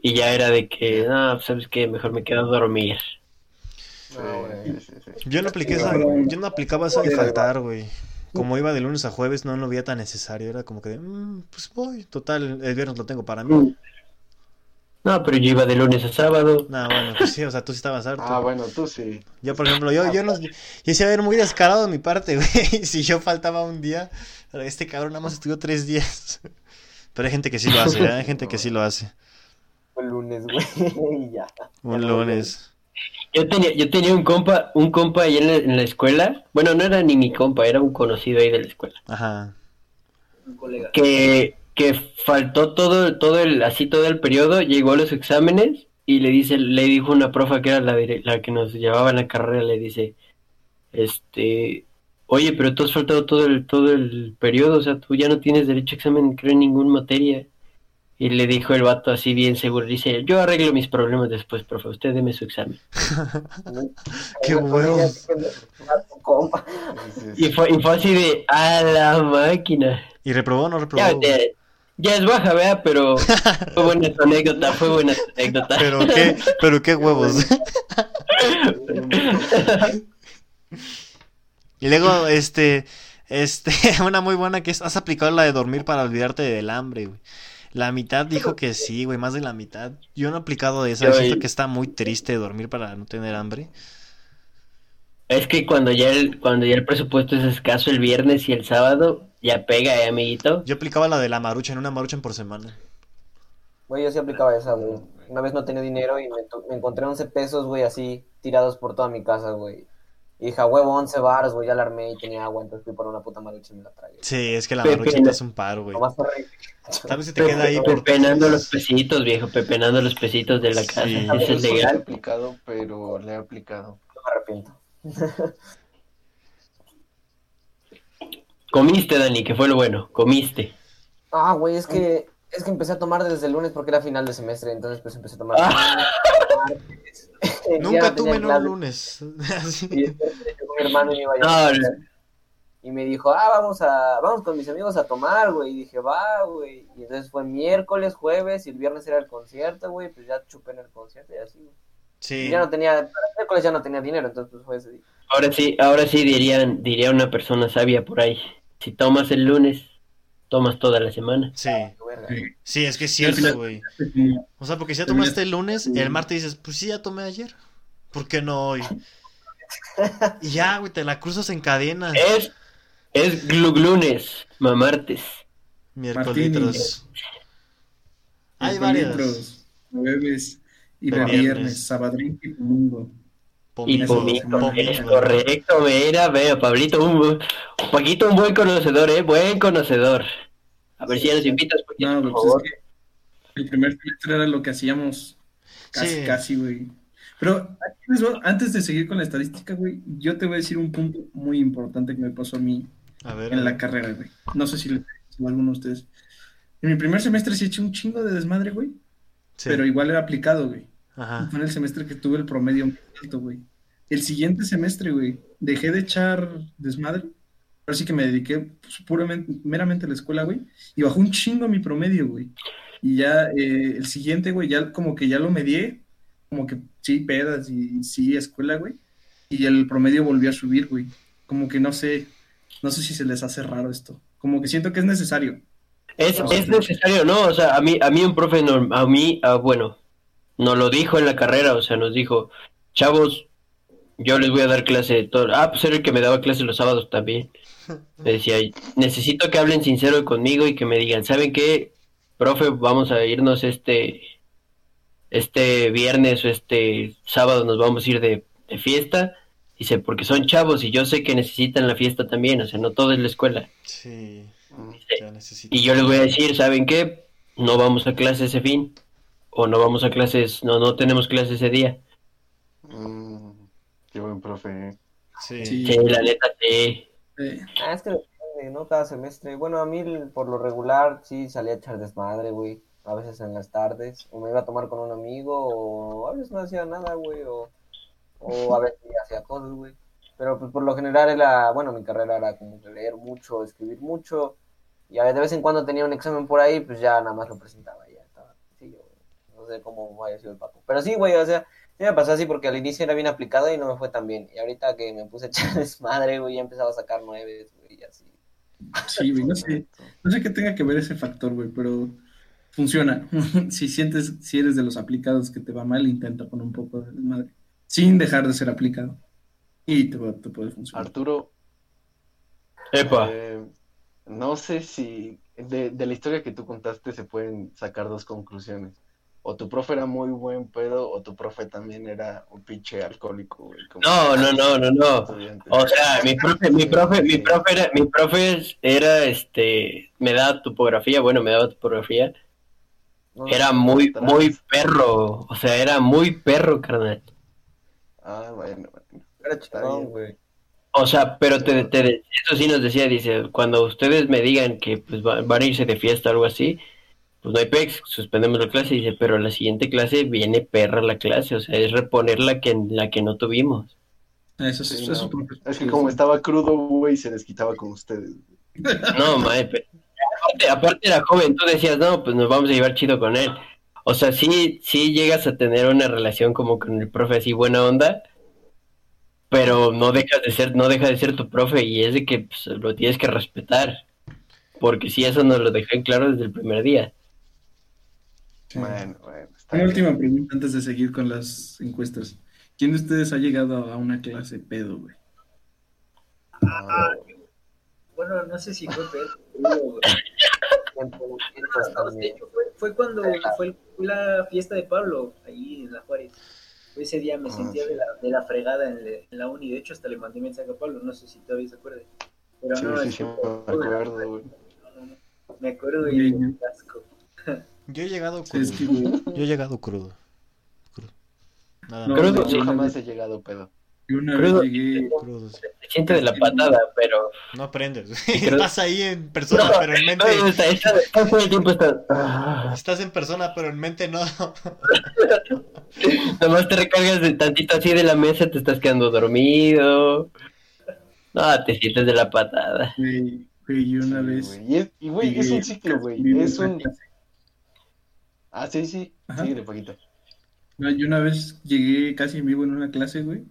Y ya era de que, no, sabes qué, mejor me quedo a dormir. Sí, sí, sí, sí. Yo no apliqué esa, yo no aplicaba eso de faltar, güey. Como iba de lunes a jueves, no lo veía tan necesario. Era como que, "Mm, pues voy, total, el viernes lo tengo para mí. No, pero yo iba de lunes a sábado. No, bueno, pues sí, o sea, tú sí estabas harto. Ah, bueno, tú sí. Yo, por ejemplo, yo, yo no. Yo a ver, muy descarado de mi parte, güey. Si yo faltaba un día, este cabrón nada más estudió tres días. Pero hay gente que sí lo hace, ¿eh? Hay gente que sí lo hace. El lunes, güey. y ya. Un lunes. Yo tenía, yo tenía un compa, un compa ahí en la, en la escuela. Bueno, no era ni mi compa, era un conocido ahí de la escuela. Ajá. Un colega. Que, que faltó todo, todo el, así todo el periodo, llegó a los exámenes y le dice, le dijo una profa que era la, la que nos llevaba en la carrera, le dice, este, oye, pero tú has faltado todo el, todo el periodo, o sea, tú ya no tienes derecho a examen, creo, en ninguna materia. Y le dijo el vato así bien seguro, dice, yo arreglo mis problemas después, profe, usted deme su examen. Qué sí, Y fue, y fue así de, a la máquina. ¿Y reprobó o no Ya, reprobó? ya, ya es baja, vea, pero fue buena tu anécdota, fue buena tu anécdota. Pero qué, pero qué huevos. Y luego, este, este, una muy buena que es, has aplicado la de dormir para olvidarte del hambre, güey. La mitad dijo que sí, güey, más de la mitad. Yo no he aplicado esa, Yo- siento que está muy triste dormir para no tener hambre. Es que cuando ya el, cuando ya el presupuesto es escaso el viernes y el sábado, ya pega, eh, amiguito. Yo aplicaba la de la marucha, en una maruchan por semana. Güey, yo sí aplicaba esa, güey. Una vez no tenía dinero y me, me encontré 11 pesos, güey, así, tirados por toda mi casa, güey. Y dije, huevo, 11 baros, güey, ya la armé y tenía agua, entonces fui por una puta marucha y me la tragué. Sí, es que la Pepe, marucha no. hace un paro, güey. Tal vez se te queda ahí por... Pepenando los pesitos, viejo, pepenando los pesitos de la casa. Sí. Eso es Eso sí he legal. aplicado, pero le he aplicado. No me arrepiento. Comiste, Dani, que fue lo bueno. Comiste. Ah, güey, es que, es que empecé a tomar desde el lunes porque era final de semestre, entonces pues empecé a tomar. Ya Nunca tuve en un lunes. Y mi hermano me iba a No, llevar. Y me dijo, ah, vamos a, vamos con mis amigos a tomar, güey. Y dije, va, güey. Y entonces fue miércoles, jueves, y el viernes era el concierto, güey. Pues ya chupé en el concierto y así, güey. Sí. ya no tenía, para el miércoles ya no tenía dinero, entonces pues fue ese día. Ahora sí, ahora sí dirían, diría una persona sabia por ahí. Si tomas el lunes, tomas toda la semana. Sí. Verga. Sí. Es que es cierto, güey. O sea, porque si ya tomaste el lunes, el martes dices, pues sí, ya tomé ayer. ¿Por qué no hoy? Y ya, güey, te la cruzas en cadena. Es, es gluglunes, mamartes. Miércoles. Hay varias. Y de viernes. viernes, sabadrín y domingo. Y pomito. es correcto, mira, vea, Pablito, un, Paquito, un buen conocedor, eh, buen conocedor. A ver si ya nos invitas, Paquito, No, por pues favor. es que el primer semestre era lo que hacíamos casi, Sí. casi, güey. Pero antes de seguir con la estadística, güey, yo te voy a decir un punto muy importante que me pasó a mí A ver. en la carrera, güey. No sé si le pasó a alguno de ustedes. En mi primer semestre sí eché un chingo de desmadre, güey. Sí. pero igual era aplicado, güey. Ajá. Fue en el semestre que tuve el promedio más alto, güey. El siguiente semestre, güey, dejé de echar desmadre. Ahora sí que me dediqué pues, puramente, meramente a la escuela, güey. Y bajó un chingo mi promedio, güey. Y ya eh, el siguiente, güey, ya como que ya lo medié. Como que sí, pedas y sí, escuela, güey. Y el promedio volvió a subir, güey. Como que no sé, no sé si se les hace raro esto. Como que siento que es necesario. Es, No, es necesario, ¿no? O sea, a mí, a mí un profe, norm- a mí, ah, bueno, nos lo dijo en la carrera, o sea, nos dijo, chavos, yo les voy a dar clase todo. Ah, pues era el que me daba clase los sábados también. Me decía, necesito que hablen sincero conmigo y que me digan, ¿saben qué? Profe, vamos a irnos este, este viernes o este sábado nos vamos a ir de, de fiesta. Dice, porque son chavos y yo sé que necesitan la fiesta también, o sea, no todo es la escuela. Sí, Necesito. Y yo les voy a decir, ¿saben qué? No vamos a clase ese fin. O no vamos a clases, no, no tenemos clase ese día. Mm, qué buen profe. Sí. Sí. Sí, la neta, sí. Ah, es que depende, ¿no? Cada semestre. Bueno, a mí por lo regular sí salía a echar desmadre, güey. A veces en las tardes. O me iba a tomar con un amigo, o a veces no hacía nada, güey. O, o a veces hacía cosas, güey. Pero pues por lo general era, bueno, mi carrera era como que leer mucho, escribir mucho. Y a veces de vez en cuando tenía un examen por ahí, pues ya nada más lo presentaba ya estaba sencillo, güey. No sé cómo haya sido el papo. Pero sí, güey, o sea, sí me pasó así porque al inicio era bien aplicado y no me fue tan bien. Y ahorita que me puse a echar desmadre, güey, ya empezaba a sacar nueves, güey, y así. sí, güey, no sé. No sé qué tenga que ver ese factor, güey, pero funciona. si sientes, si eres de los aplicados que te va mal, intenta con un poco de desmadre. Sin dejar de ser aplicado. Y te puede funcionar. Arturo, Epa. eh, no sé si de, de la historia que tú contaste se pueden sacar dos conclusiones. O tu profe era muy buen pedo, o tu profe también era un pinche alcohólico, güey. como No, no, no, no, no. O sea, mi profe, mi profe, mi profe era, mi profe era, este, me daba topografía, bueno, me daba topografía. Era muy, muy perro. O sea, era muy perro, carnal. Ah, bueno, bueno. era chingón, güey. O sea, pero te, te- eso sí nos decía, dice, cuando ustedes me digan que pues, va- van a irse de fiesta o algo así, pues no hay pex, suspendemos la clase, dice, pero la siguiente clase viene perra la clase, o sea, es reponer la que, la que no tuvimos. Eso es, Sí, eso es no. un poco- Es que como estaba crudo, güey, se desquitaba con ustedes. No, mae, pero aparte, aparte era joven, tú decías, no, pues nos vamos a llevar chido con él. O sea, sí, sí llegas a tener una relación como con el profe así buena onda, pero no dejas de ser, no deja de ser tu profe y es de que pues, lo tienes que respetar. Porque si eso nos lo dejé en claro desde el primer día. Sí. Bueno, bueno, está Una bien. última pregunta antes de seguir con las encuestas. ¿Quién de ustedes ha llegado a una clase pedo, güey? Ah, Bueno, no sé si fue pedo, fue, fue cuando fue la fiesta de Pablo, ahí en la Juárez. Ese día me Ah, sentía sí. de, la, de la fregada en, le- en la uni. De hecho, hasta le mandé mensaje a Pablo. No sé si todavía se acuerda. Pero sí, no, sí, sí, me acuerdo, güey. no, no, no. Me acuerdo y me bien. asco. Yo he llegado Sí, crudo. es que, güey, Yo he llegado crudo. Crudo. Nada No, más. Crudo, Yo jamás he llegado pedo. Yo una Crudo. vez llegué. Crudo, sí. Se siente de la patada, pero... No aprendes. Estás ahí en persona, No, pero en mente. no, está, está, está todo el tiempo está... ah. Estás en persona, pero en mente no. Nomás te recargas de tantito así de la mesa, te estás quedando dormido. No, te sientes de la patada. Güey, güey, una Sí, vez. Y, es, y, güey, es un ciclo, güey. Es un. Ah, sí, sí. Ajá. Síguele, Paquito. No, yo una vez llegué casi en vivo en una clase, güey.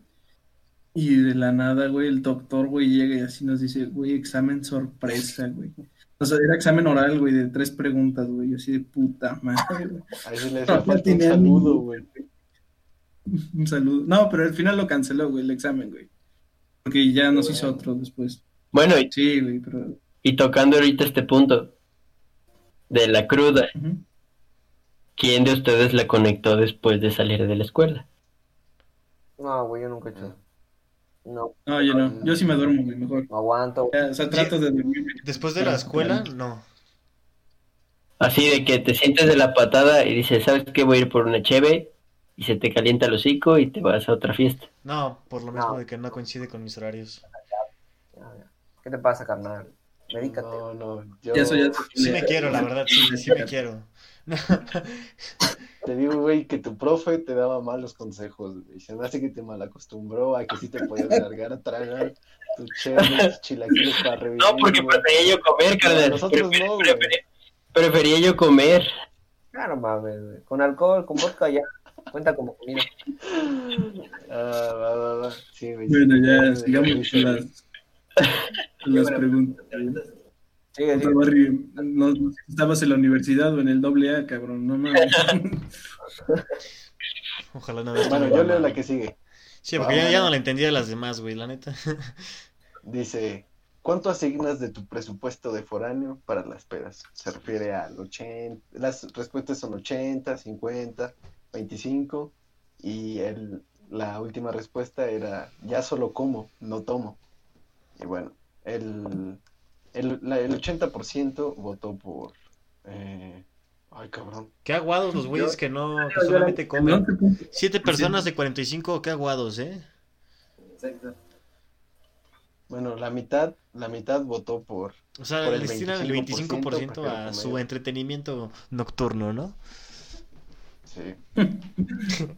Y de la nada, güey, el doctor, güey, llega y así nos dice, güey, examen sorpresa, güey. O sea, era examen oral, güey, de tres preguntas, güey. Yo así de puta madre, güey. Ahí sí le No, un saludo, güey. Un saludo. No, pero al final lo canceló, güey, el examen, güey. Porque ya nos Qué hizo bueno. otro después. Bueno, y, Sí, güey, pero. y tocando ahorita este punto de la cruda. ¿quién de ustedes la conectó después de salir de la escuela? No, güey, yo nunca he hecho. No, No, yo no. Yo sí me duermo, güey, mejor. no aguanto. O sea, trato de dormirme. Después de la escuela, no. Así de que te sientes de la patada y dices, ¿sabes qué? Voy a ir por una cheve y se te calienta el hocico y te vas a otra fiesta. No, por lo mismo No. de que no coincide con mis horarios. ¿Qué te pasa, carnal? Medícate. No, no, yo Ya eso ya Sí me quiero, la verdad, sí, sí me quiero. te digo, güey, que tu profe te daba malos consejos, güey. Se me hace que te malacostumbró a que sí te podías largar a tragar tu chévere, tus chilaquiles para revivir. No, porque güey. prefería yo comer, carnal. nosotros Prefer- no, güey. prefería- Prefería yo comer. Ah, no mames, güey. Con alcohol, con vodka ya. Cuenta como comida. Ah, va, va, va. Sí, güey. Bueno, ya sigamos con las, las preguntas. Barry, no, estabas en la universidad o en el doble A, cabrón, no mames. Ojalá no veas Bueno, yo leo la que sigue. Sí, porque ya, ya no le entendía a las demás, güey, la neta. Dice, ¿cuánto asignas de tu presupuesto de foráneo para las pedas? Se refiere al 80, las respuestas son 80, 50, 25 y el, la última respuesta era, ya solo como, no tomo. Y bueno, el, el, la- el 80% votó por... eh, ay, cabrón. Qué aguados los güeyes que no, que solamente comen. Siete personas de 45, qué aguados, ¿eh? Exacto. Bueno, la mitad, la mitad votó por... O sea, Por el destinan el 25% 25% a su entretenimiento nocturno, ¿no? Sí.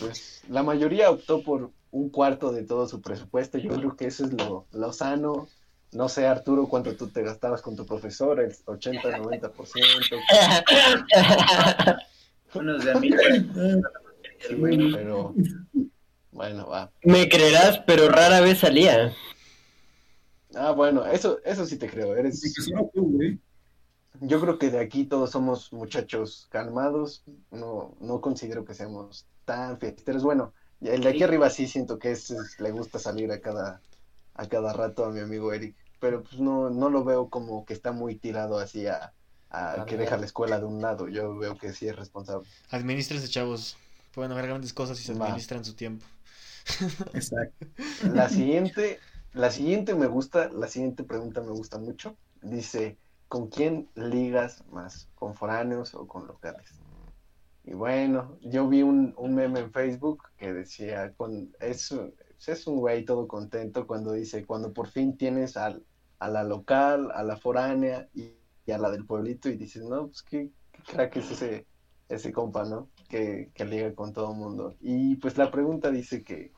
Pues la mayoría optó por un cuarto de todo su presupuesto. Yo creo que eso es lo, lo sano. No sé, Arturo, cuánto tú te gastabas con tu profesor, el 80, 90%. Unos de mí. Sí, güey, pero bueno, va. Me creerás, pero rara vez salía. Ah, bueno, eso, eso sí te creo. Eres, Sí, que solo tú, güey. yo creo que de aquí todos somos muchachos calmados. No, no considero que seamos tan fiesteros. Bueno, el de aquí arriba sí siento que es, es- le gusta salir a cada, a cada rato a mi amigo Eric. Pero pues no, no lo veo como que está muy tirado así a, a que deja la escuela de un lado. Yo veo que sí es responsable. Administrense, chavos. Pueden haber grandes cosas si se Va. administran su tiempo. Exacto. La siguiente, la siguiente me gusta, la siguiente pregunta me gusta mucho. Dice, ¿con quién ligas más? ¿Con foráneos o con locales? Y bueno, yo vi un, un meme en Facebook que decía, con, es, es un güey todo contento cuando dice, cuando por fin tienes al, a la local, a la foránea y, y a la del pueblito y dices, no, pues qué, qué crack es ese, ese compa, ¿no? Que, que liga con todo mundo. Y pues la pregunta dice que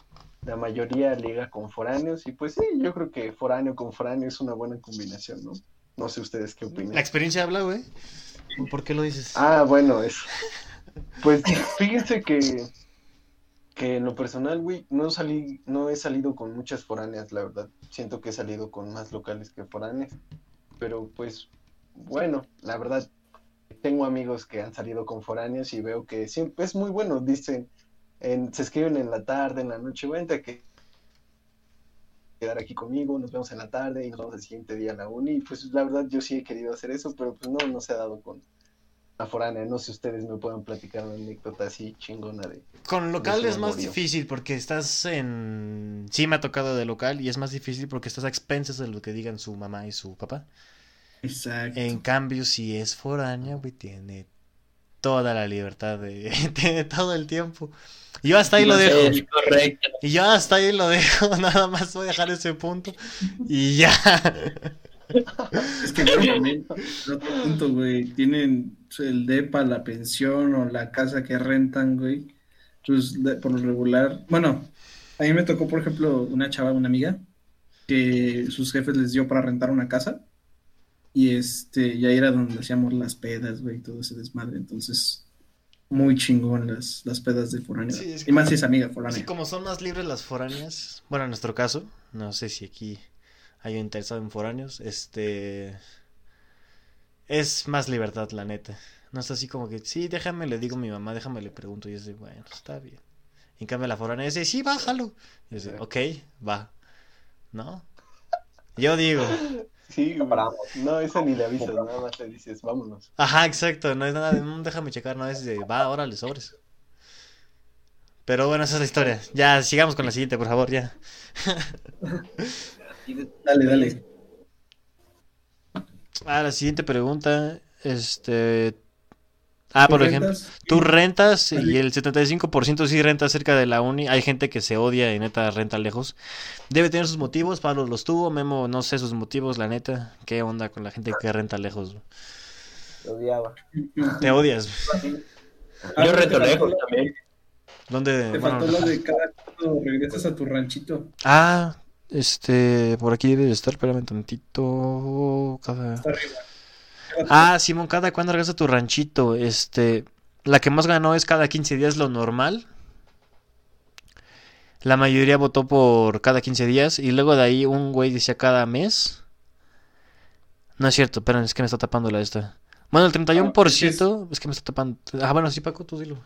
la mayoría liga con foráneos y pues sí, yo creo que foráneo con foráneo es una buena combinación, ¿no? No sé ustedes qué opinan. La experiencia habla, güey. ¿Por qué lo dices? Ah, bueno, eso. Pues fíjense que, que en lo personal, güey, no salí, no he salido con muchas foráneas, la verdad. Siento que he salido con más locales que foráneas. Pero pues, bueno, la verdad, tengo amigos que han salido con foráneos y veo que siempre es muy bueno. Dicen, en, se escriben en la tarde, en la noche, vente que quedar aquí conmigo, nos vemos en la tarde y nos vamos el siguiente día a la uni. Pues la verdad yo sí he querido hacer eso, pero pues no, no se ha dado con foránea. No sé si ustedes me puedan platicar una anécdota así chingona de... Con local de es más difícil porque estás en... Sí me ha tocado de local y es más difícil porque estás a expensas de lo que digan su mamá y su papá. Exacto. En cambio, si es foránea, güey, tiene toda la libertad de... tiene todo el tiempo. Y yo hasta ahí lo dejo. Correcto. Y yo hasta ahí lo dejo. Nada más voy a dejar ese punto. Y ya. Es que güey, también, otro punto, güey, tienen el depa, la pensión o la casa que rentan, güey. Pues de- por lo regular, bueno, a mí me tocó, por ejemplo, una chava, una amiga, que sus jefes les dio para rentar una casa y este, ya era donde hacíamos las pedas, güey, todo ese desmadre. Entonces, muy chingón las, las pedas de foráneo. Sí, y más si es amiga foránea. como son más libres las foráneas, bueno, en nuestro caso, no sé si aquí hay un interesado en foráneos, este es más libertad, la neta. No es así como que, sí, déjame, le digo a mi mamá, déjame, le pregunto, y es de, bueno, está bien. Y en cambio la foránea dice, sí, bájalo. Y es de, ok, va. ¿No? Yo digo, Sí, güey. Paramos. No, eso ni le avisas, nada más le dices, vámonos. ajá, exacto, no es nada de, "Mm, déjame checar, no es de, va, órale, sobres. Pero bueno, esa es la historia. Ya, sigamos con la siguiente, por favor, ya. Dale, dale. Ah, la siguiente pregunta, este, Ah, ¿Tú por ejemplo, rentas? tú rentas y el 75% sí renta cerca de la uni. Hay gente que se odia y neta renta lejos. Debe tener sus motivos, Pablo los tuvo, Memo no sé sus motivos, la neta. ¿Qué onda con la gente que renta lejos? Lo odiaba. Te odias. Ah, Yo te reto faltó lejos también. ¿Dónde? Te Bueno, faltó lo de cada cuando regresas a tu ranchito. Ah, este, por aquí debe de estar, espérame tantito. Cada... Ah, Simón, cada cuando regresas a tu ranchito, este, la que más ganó es cada 15 días lo normal. La mayoría votó por cada 15 días y luego de ahí un güey decía cada mes. No es cierto, esperen, es que me está tapando la esta. Bueno, el 31% es que me está tapando. Ah, bueno, sí, Paco, tú dilo.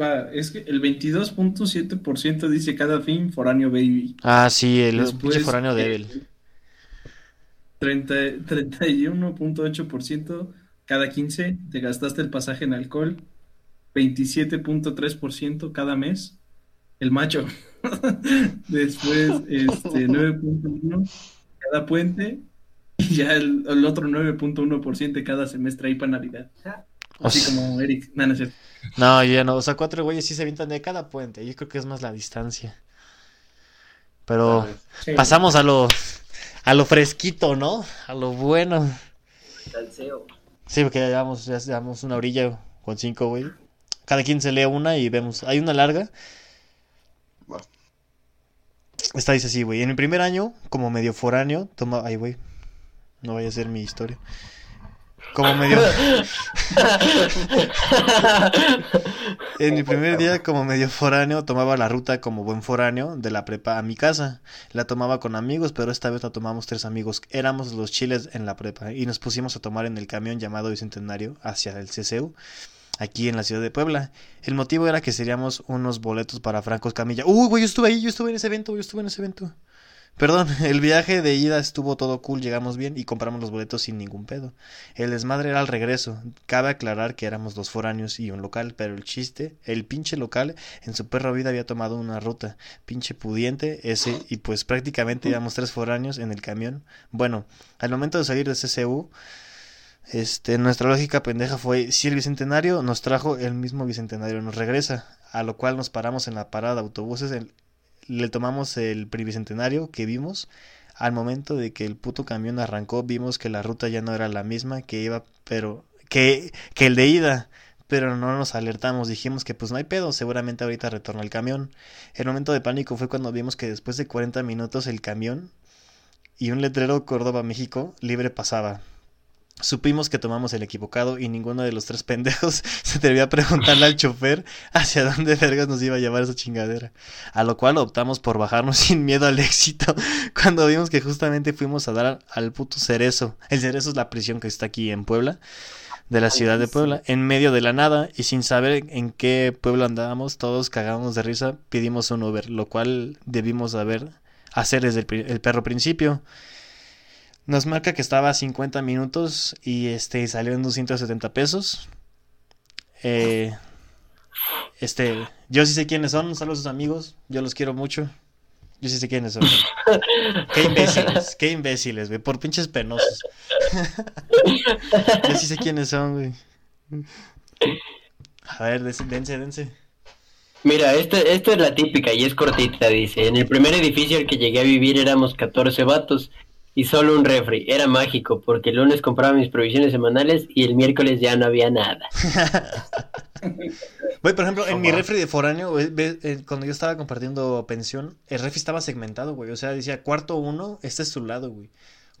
Va, es que el 22.7% dice cada fin foráneo baby. Ah, sí, el Después, foráneo débil. 30 31.8% cada 15 te gastaste el pasaje en alcohol. 27.3% cada mes. El macho. Después, este 9.1 cada puente. Y ya el, el otro 9.1% cada semestre ahí para Navidad. O Así sea, como Eric. No, no es cierto. No, yo ya no. O sea, cuatro güeyes sí se avientan de cada puente. Yo creo que es más la distancia. Pero Sí. pasamos a lo, a lo fresquito, ¿no? A lo bueno. Sí, porque ya llevamos, ya llevamos una orilla con cinco, güey. Cada quien se lee una y vemos. Hay una larga. Esta dice así, güey. En mi primer año, como medio foráneo, toma. Ay, güey. No vaya a ser mi historia. Como medio. En mi primer día como medio foráneo tomaba la ruta como buen foráneo de la prepa a mi casa. La tomaba con amigos, pero esta vez la tomamos tres amigos. Éramos los chiles en la prepa y nos pusimos a tomar en el camión llamado Bicentenario hacia el CCU, aquí en la ciudad de Puebla. El motivo era que seríamos unos boletos para Franco Camilla. Uy, güey, yo estuve ahí, yo estuve en ese evento, yo estuve en ese evento. Perdón, el viaje de ida estuvo todo cool, llegamos bien y compramos los boletos sin ningún pedo. El desmadre era al regreso. Cabe aclarar que éramos dos foráneos y un local, pero el chiste, el pinche local en su perra vida había tomado una ruta. Pinche pudiente ese y pues prácticamente íbamos tres foráneos en el camión. Bueno, al momento de salir de CCU, este, nuestra lógica pendeja fue, si el bicentenario nos trajo, el mismo bicentenario nos regresa. A lo cual nos paramos en la parada de autobuses, el- le tomamos el bicentenario que vimos. Al momento de que el puto camión arrancó, vimos que la ruta ya no era la misma que iba, pero que, que el de ida. Pero no nos alertamos, dijimos que pues no hay pedo, seguramente ahorita retorna el camión. El momento de pánico fue cuando vimos que después de 40 minutos el camión y un letrero Córdoba, México, libre pasaba. Supimos que tomamos el equivocado y ninguno de los tres pendejos se atrevió a preguntarle al chofer hacia dónde vergas nos iba a llevar esa chingadera. A lo cual optamos por bajarnos sin miedo al éxito cuando vimos que justamente fuimos a dar al puto cerezo. El cerezo es la prisión que está aquí en Puebla, de la ciudad de Puebla, en medio de la nada y sin saber en qué pueblo andábamos, todos cagamos de risa, pedimos un Uber, lo cual debimos haber hacer desde el perro principio. Nos marca que estaba a 50 minutos y este salió en 270 pesos. Eh, este, yo sí sé quiénes son, saludos a sus amigos, yo los quiero mucho. Yo sí sé quiénes son. Qué imbéciles, qué imbéciles, güey, por pinches penosos. yo sí sé quiénes son, güey. A ver, dense, dense. Mira, esta, esta es la típica y es cortita, dice. En el primer edificio al que llegué a vivir éramos 14 vatos y solo un refri. Era mágico porque el lunes compraba mis provisiones semanales y el miércoles ya no había nada. Güey, por ejemplo, en mi refri de foráneo, eh, cuando yo estaba compartiendo pensión, el refri estaba segmentado, güey. O sea, decía cuarto uno, este es tu lado, güey.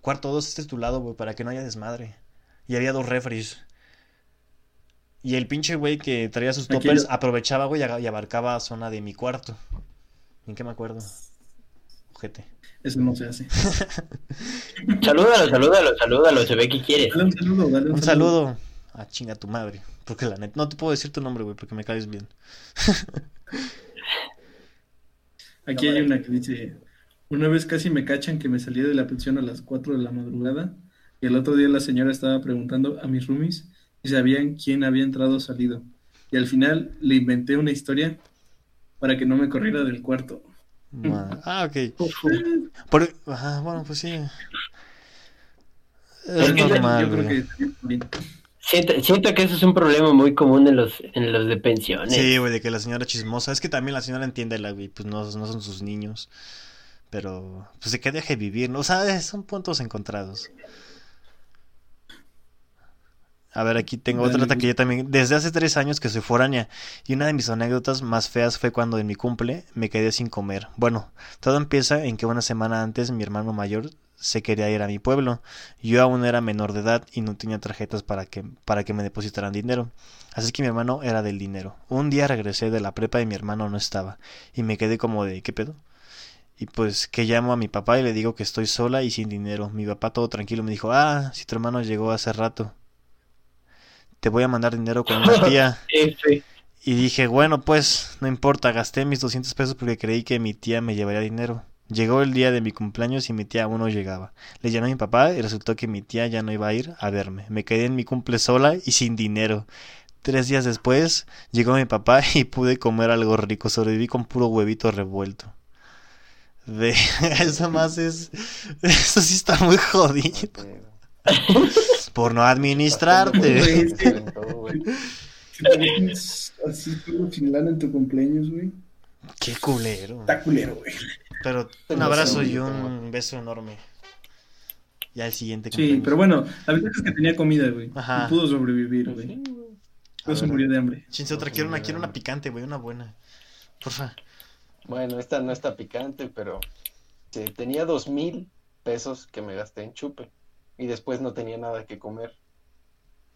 Cuarto dos, este es tu lado, güey, para que no haya desmadre. Y había dos refris. Y el pinche güey que traía sus toppers lo- aprovechaba, güey, y abarcaba zona de mi cuarto. ¿En qué me acuerdo? Ojete. Eso no se hace. Salúdalo, salúdalo, salúdalo, se ve que quieres. Dale un saludo, dale un, Un saludo. A chinga tu madre. Porque la neta, no te puedo decir tu nombre, güey, porque me caes bien. Aquí hay una que dice, una vez casi me cachan que me salí de la pensión a las 4 de la madrugada y el otro día la señora estaba preguntando a mis roomies si sabían quién había entrado o salido. Y al final le inventé una historia para que no me corriera del cuarto. Ah, ok. Por... Ajá, bueno, pues sí. Es Es que normal, Yo creo que. Siento, siento que eso es un problema muy común en los, en los de pensiones. Sí, güey, de que la señora chismosa. Es que también la señora entiende, la, güey, pues no, no son sus niños. Pero, pues de que deje vivir, ¿no? O sea, son puntos encontrados. A ver, aquí tengo otra que yo también, desde hace tres años que soy foránea, y una de mis anécdotas más feas fue cuando en mi cumple me quedé sin comer. Bueno, todo empieza en que una semana antes mi hermano mayor se quería ir a mi pueblo. Yo aún era menor de edad y no tenía tarjetas para que, para que me depositaran dinero. Así que mi hermano era del dinero. Un día regresé de la prepa y mi hermano no estaba, y me quedé como de, ¿qué pedo? Y pues que llamo a mi papá y le digo que estoy sola y sin dinero. Mi papá todo tranquilo me dijo, ah, si tu hermano llegó hace rato. Te voy a mandar dinero con una tía. F. Y dije, bueno, pues, no importa, gasté mis 200 pesos porque creí que mi tía me llevaría dinero. Llegó el día de mi cumpleaños y mi tía aún no llegaba. Le llamé a mi papá y resultó que mi tía ya no iba a ir a verme. Me quedé en mi cumple sola y sin dinero. Tres días después llegó mi papá y pude comer algo rico. Sobreviví con puro huevito revuelto. De... Eso más es... Eso sí está muy jodido. Por no administrarte. Así todo sin lana en tu cumpleaños, güey. Qué culero. Está culero, güey. Pero un abrazo y un beso enorme. Ya el siguiente Sí, cumpleaños. pero bueno, la verdad es que tenía comida, güey. Ajá. Y pudo sobrevivir, güey. sí, güey. No se murió de hambre. Chinse otra, quiero una, quiero una picante, güey, una buena. Porfa. Bueno, esta no está picante, pero sí, tenía dos mil pesos que me gasté en chupe y después no tenía nada que comer.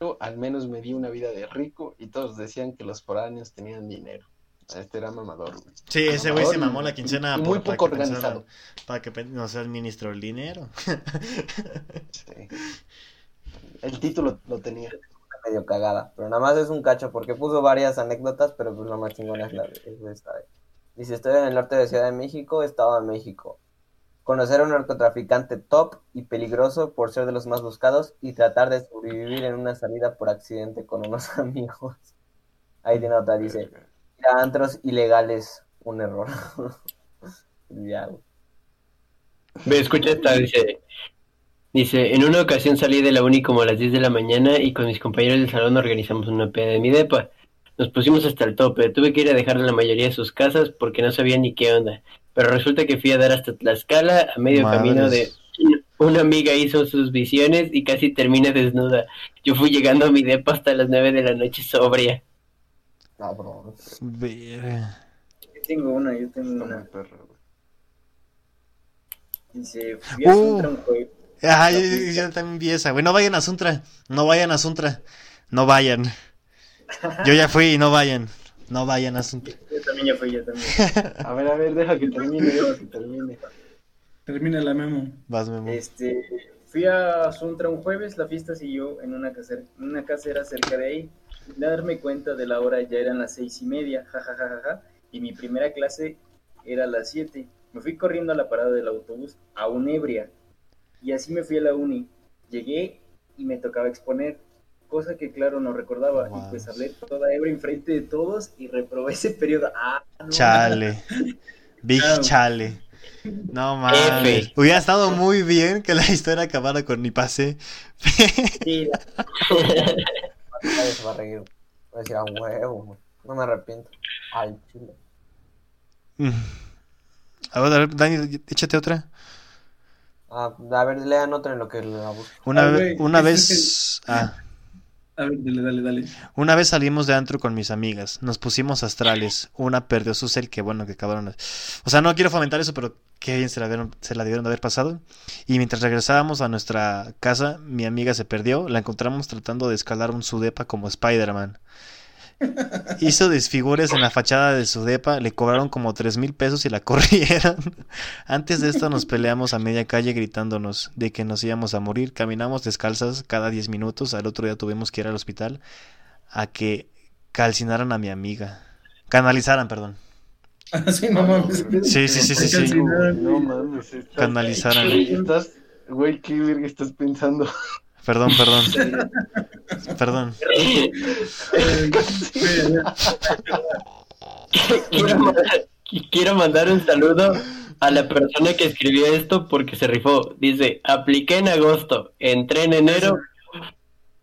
Yo al menos me di una vida de rico y todos decían que los foráneos tenían dinero. Este era mamador, güey. Sí, ese güey se mamó la quincena por- muy poco organizado. para que nos administró el dinero. Sí. El título lo tenía. medio cagada, pero nada más es un cacho porque puso varias anécdotas, pero pues la más chingona es la de es de esta. Dice, estoy en el norte de Ciudad de México, Estado de México. Conocer a un narcotraficante top y peligroso por ser de los más buscados y tratar de sobrevivir en una salida por accidente con unos amigos. Ahí tiene otra, dice, ir a antros ilegales, un error. ya. Ve, escucha esta, dice, dice, en una ocasión salí de la uni como a las 10 de la mañana y con mis compañeros del salón organizamos una peda de mi depa. Nos pusimos hasta el tope, tuve que ir a dejar a la mayoría de sus casas porque no sabía ni qué onda. Pero resulta que fui a dar hasta Tlaxcala, a medio Madres. camino de... Una amiga hizo sus visiones y casi termina desnuda. Yo fui llegando a mi depa hasta las 9 de la noche sobria. Cabrón. Yo tengo una, yo tengo Está una. perro. Dice, fui a Uh. Suntra. Ay, yo también vi esa, güey. No vayan a Suntra. No vayan a Suntra. No vayan. Yo ya fui y no vayan. No vayan a Suntra. Yo también ya fui, yo también. A ver, a ver, deja que termine, deja que termine. Termina la memo. Vas, Memo. Este, fui a Suntra un jueves, la fiesta siguió en una, casera, en una casera cerca de ahí. Darme cuenta de la hora ya eran las seis y media, jajajaja, y mi primera clase era a las siete. Me fui corriendo a la parada del autobús, aún ebria, y así me fui a la uni. Llegué y me tocaba exponer, cosa que claro no recordaba, y pues hablé toda ebria enfrente de todos y reprobé ese periodo. Ah, no. Chale. Big chale. No mames. Hubiera estado muy bien que la historia acabara con ni pasé. Sí, la- Nadie se va a reír. Voy a decir, a huevo, güey. No me arrepiento. Al chile. Mm. A ver, a ver, Dani, échate otra. Ah, a ver, lean otra en lo que la busco. Una, Ah, güey, una vez. Ah. Una vez salimos de antro con mis amigas, nos pusimos astrales, una perdió su cel, que bueno que acabaron. O sea, no quiero fomentar eso, pero qué bien se la, vieron- se la debieron de haber pasado. Y mientras regresábamos a nuestra casa, mi amiga se perdió, la encontramos tratando de escalar un sudepa como Spider-Man. Hizo desfigures en la fachada de su depa, le cobraron como tres mil pesos y la corrieron. Antes de esto nos peleamos a media calle gritándonos de que nos íbamos a morir. Caminamos descalzas cada 10 minutos. Al otro día tuvimos que ir al hospital a que calcinaran a mi amiga. Canalizaran, perdón. Ah, sí, no mames. Sí, sí, sí, sí, No mames. estás- Canalizaran. Güey, Estás, güey, qué verga estás pensando. Perdón, perdón. Perdón. Quiero, mandar, quiero mandar un saludo a la persona que escribió esto porque se rifó. Dice, apliqué en agosto, entré en enero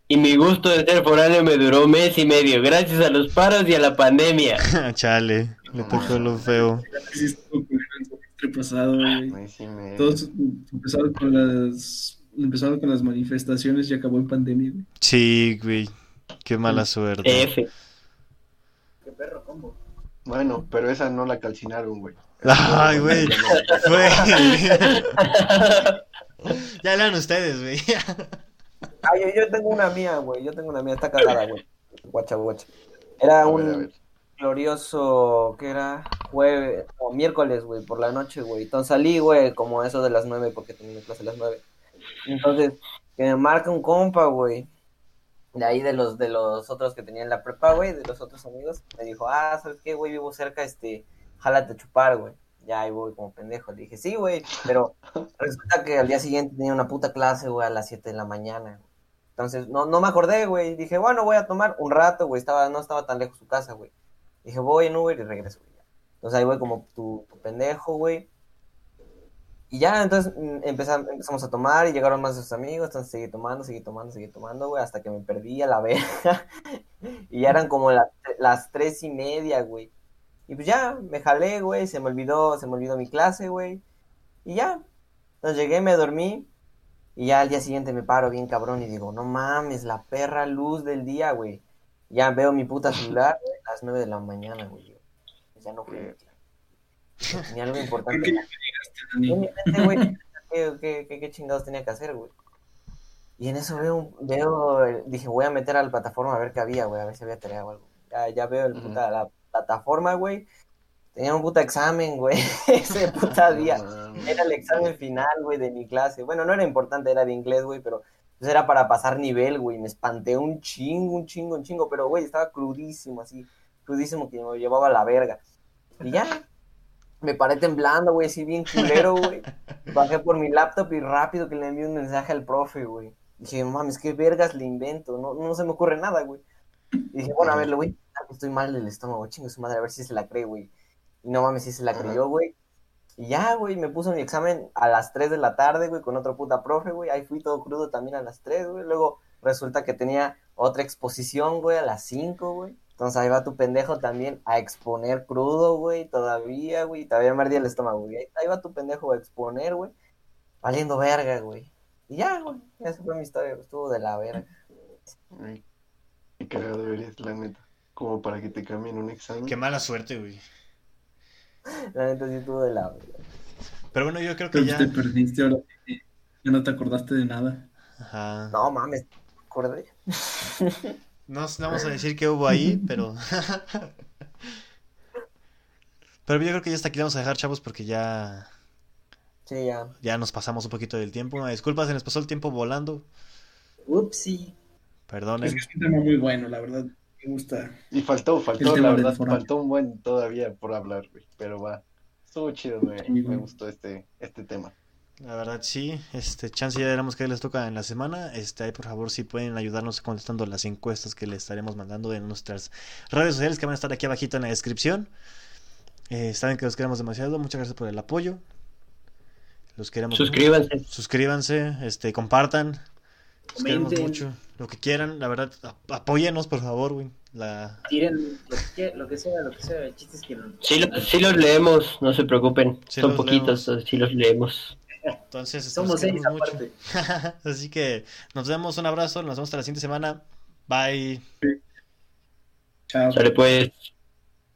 y mi gusto de ser foráneo me duró mes y medio, gracias a los paros y a la pandemia. Chale, le tocó lo feo. Pasado, Todos empezaron con las empezaron con las manifestaciones y acabó en pandemia, güey. Sí, güey. Qué mala suerte. F. Qué perro combo. Bueno, pero esa no la calcinaron, güey. Ay, güey. Ya hablan ustedes, güey. Ah, yo, yo tengo una mía, güey. Yo tengo una mía, está cagada, güey. Guacha, guacha. Era A un ver. glorioso, ¿qué era? Jueves, o miércoles, güey, por la noche, güey. Entonces salí, güey, como eso de las nueve, porque tenía clase a las nueve. Entonces, que me marca un compa, güey. De ahí de los, de los otros que tenían la prepa, güey, de los otros amigos. Me dijo, ah, ¿sabes qué, güey? Vivo cerca, este, jálate a chupar, güey. Ya ahí voy como pendejo. Le dije, sí, güey, pero resulta que al dije siguiente tenía una puta clase, güey, a las 7 de la mañana. Entonces, no, no me acordé, güey. Dije, bueno, voy a tomar un rato, güey. Estaba, no estaba tan lejos su casa, güey. Dije, voy en Uber y regreso, güey. Entonces ahí voy como tu, tu pendejo, güey. Y ya, entonces mm, empezam- empezamos a tomar y llegaron más de sus amigos. Entonces seguí tomando, seguí tomando, seguí tomando, güey. Hasta que me perdí a la verga. y ya eran como las, las tres y media, güey. Y pues ya, me jalé, güey. Se me olvidó, se me olvidó mi clase, güey. Y ya. Entonces llegué, me dormí. Y ya al día siguiente me paro bien cabrón y digo, no mames, la perra luz del día, güey. Ya veo mi puta celular, güey, a las nueve de la mañana, güey. Ya no fue. Ni algo Creo importante. que En ya me llegaste, Dani. mi mente, güey, ¿qué, qué, qué, qué chingados tenía que hacer, güey? Y en eso veo, veo, dije, voy a meter a la plataforma a ver qué había, güey, a ver si había tarea o algo. Ya, ya veo el puta, la plataforma, güey. Tenía un puta examen, güey, ese puta día. Era el examen final, güey, de mi clase. Bueno, no era importante, era de inglés, güey, pero pues era para pasar nivel, güey. Me espanté un chingo, un chingo, un chingo, pero, güey, estaba crudísimo, así, crudísimo que me llevaba a la verga. Y ya, me paré temblando, güey, así bien culero, güey. Bajé por mi laptop y rápido que le envié un mensaje al profe, güey. Dije, mames, qué vergas le invento, no, no se me ocurre nada, güey. Y dije, bueno, a ver, le voy a intentar, que estoy mal del estómago, chingo su madre, a ver si se la cree, güey. Y no mames, si se la creyó, güey. Y ya, güey, me puso mi examen a las 3 de la tarde, güey, con otro puta profe, güey. Ahí fui todo crudo también a las 3, güey. Luego resulta que tenía otra exposición, güey, a las 5, güey. Entonces ahí va tu pendejo también a exponer crudo, güey, todavía, güey. Todavía me ardía el estómago, güey. Ahí- va tu pendejo a exponer, güey. Valiendo verga, güey. Y ya, güey. Esa fue mi historia. Estuvo de la verga. Ay, Qué cagado eres, la neta. Como para que te cambien un examen. Qué mala suerte, güey. La neta sí estuvo de la verga. Pero bueno, yo creo que Pero ya. te perdiste ahora. Ya no te acordaste de nada. Ajá. No mames, me acordé. No, no vamos a decir qué hubo ahí, pero. Pero yo creo que ya hasta aquí le vamos a dejar, chavos, porque ya, Sí, ya. ya nos pasamos un poquito del tiempo. Una disculpa, se nos pasó el tiempo volando. Upsi. Perdonen. Es que es un tema muy bueno, la verdad. Me gusta. Y faltó, faltó, la verdad, faltó un buen todavía por hablar, güey. Pero va. Estuvo chido, me, Sí, me güey. gustó este, este tema. La verdad, sí. Este, chance ya veremos qué les toca en la semana. Este, ahí por favor, si pueden ayudarnos contestando las encuestas que les estaremos mandando en nuestras redes sociales que van a estar aquí abajito en la descripción. Eh, saben que los queremos demasiado. Muchas gracias por el apoyo. Los queremos. Suscríbanse. Suscríbanse, este, compartan. Los queremos mucho. Lo que quieran, la verdad, ap- apóyenos, por favor, güey. La... Tiren lo que, lo que sea, lo que sea. El chiste es que Sí, lo- sí los leemos, no se preocupen. Sí Son poquitos, sí los leemos. Entonces, Somos seis aparte. Así que nos vemos, un abrazo, nos vemos hasta la siguiente semana. Bye. Chao. Sale pues.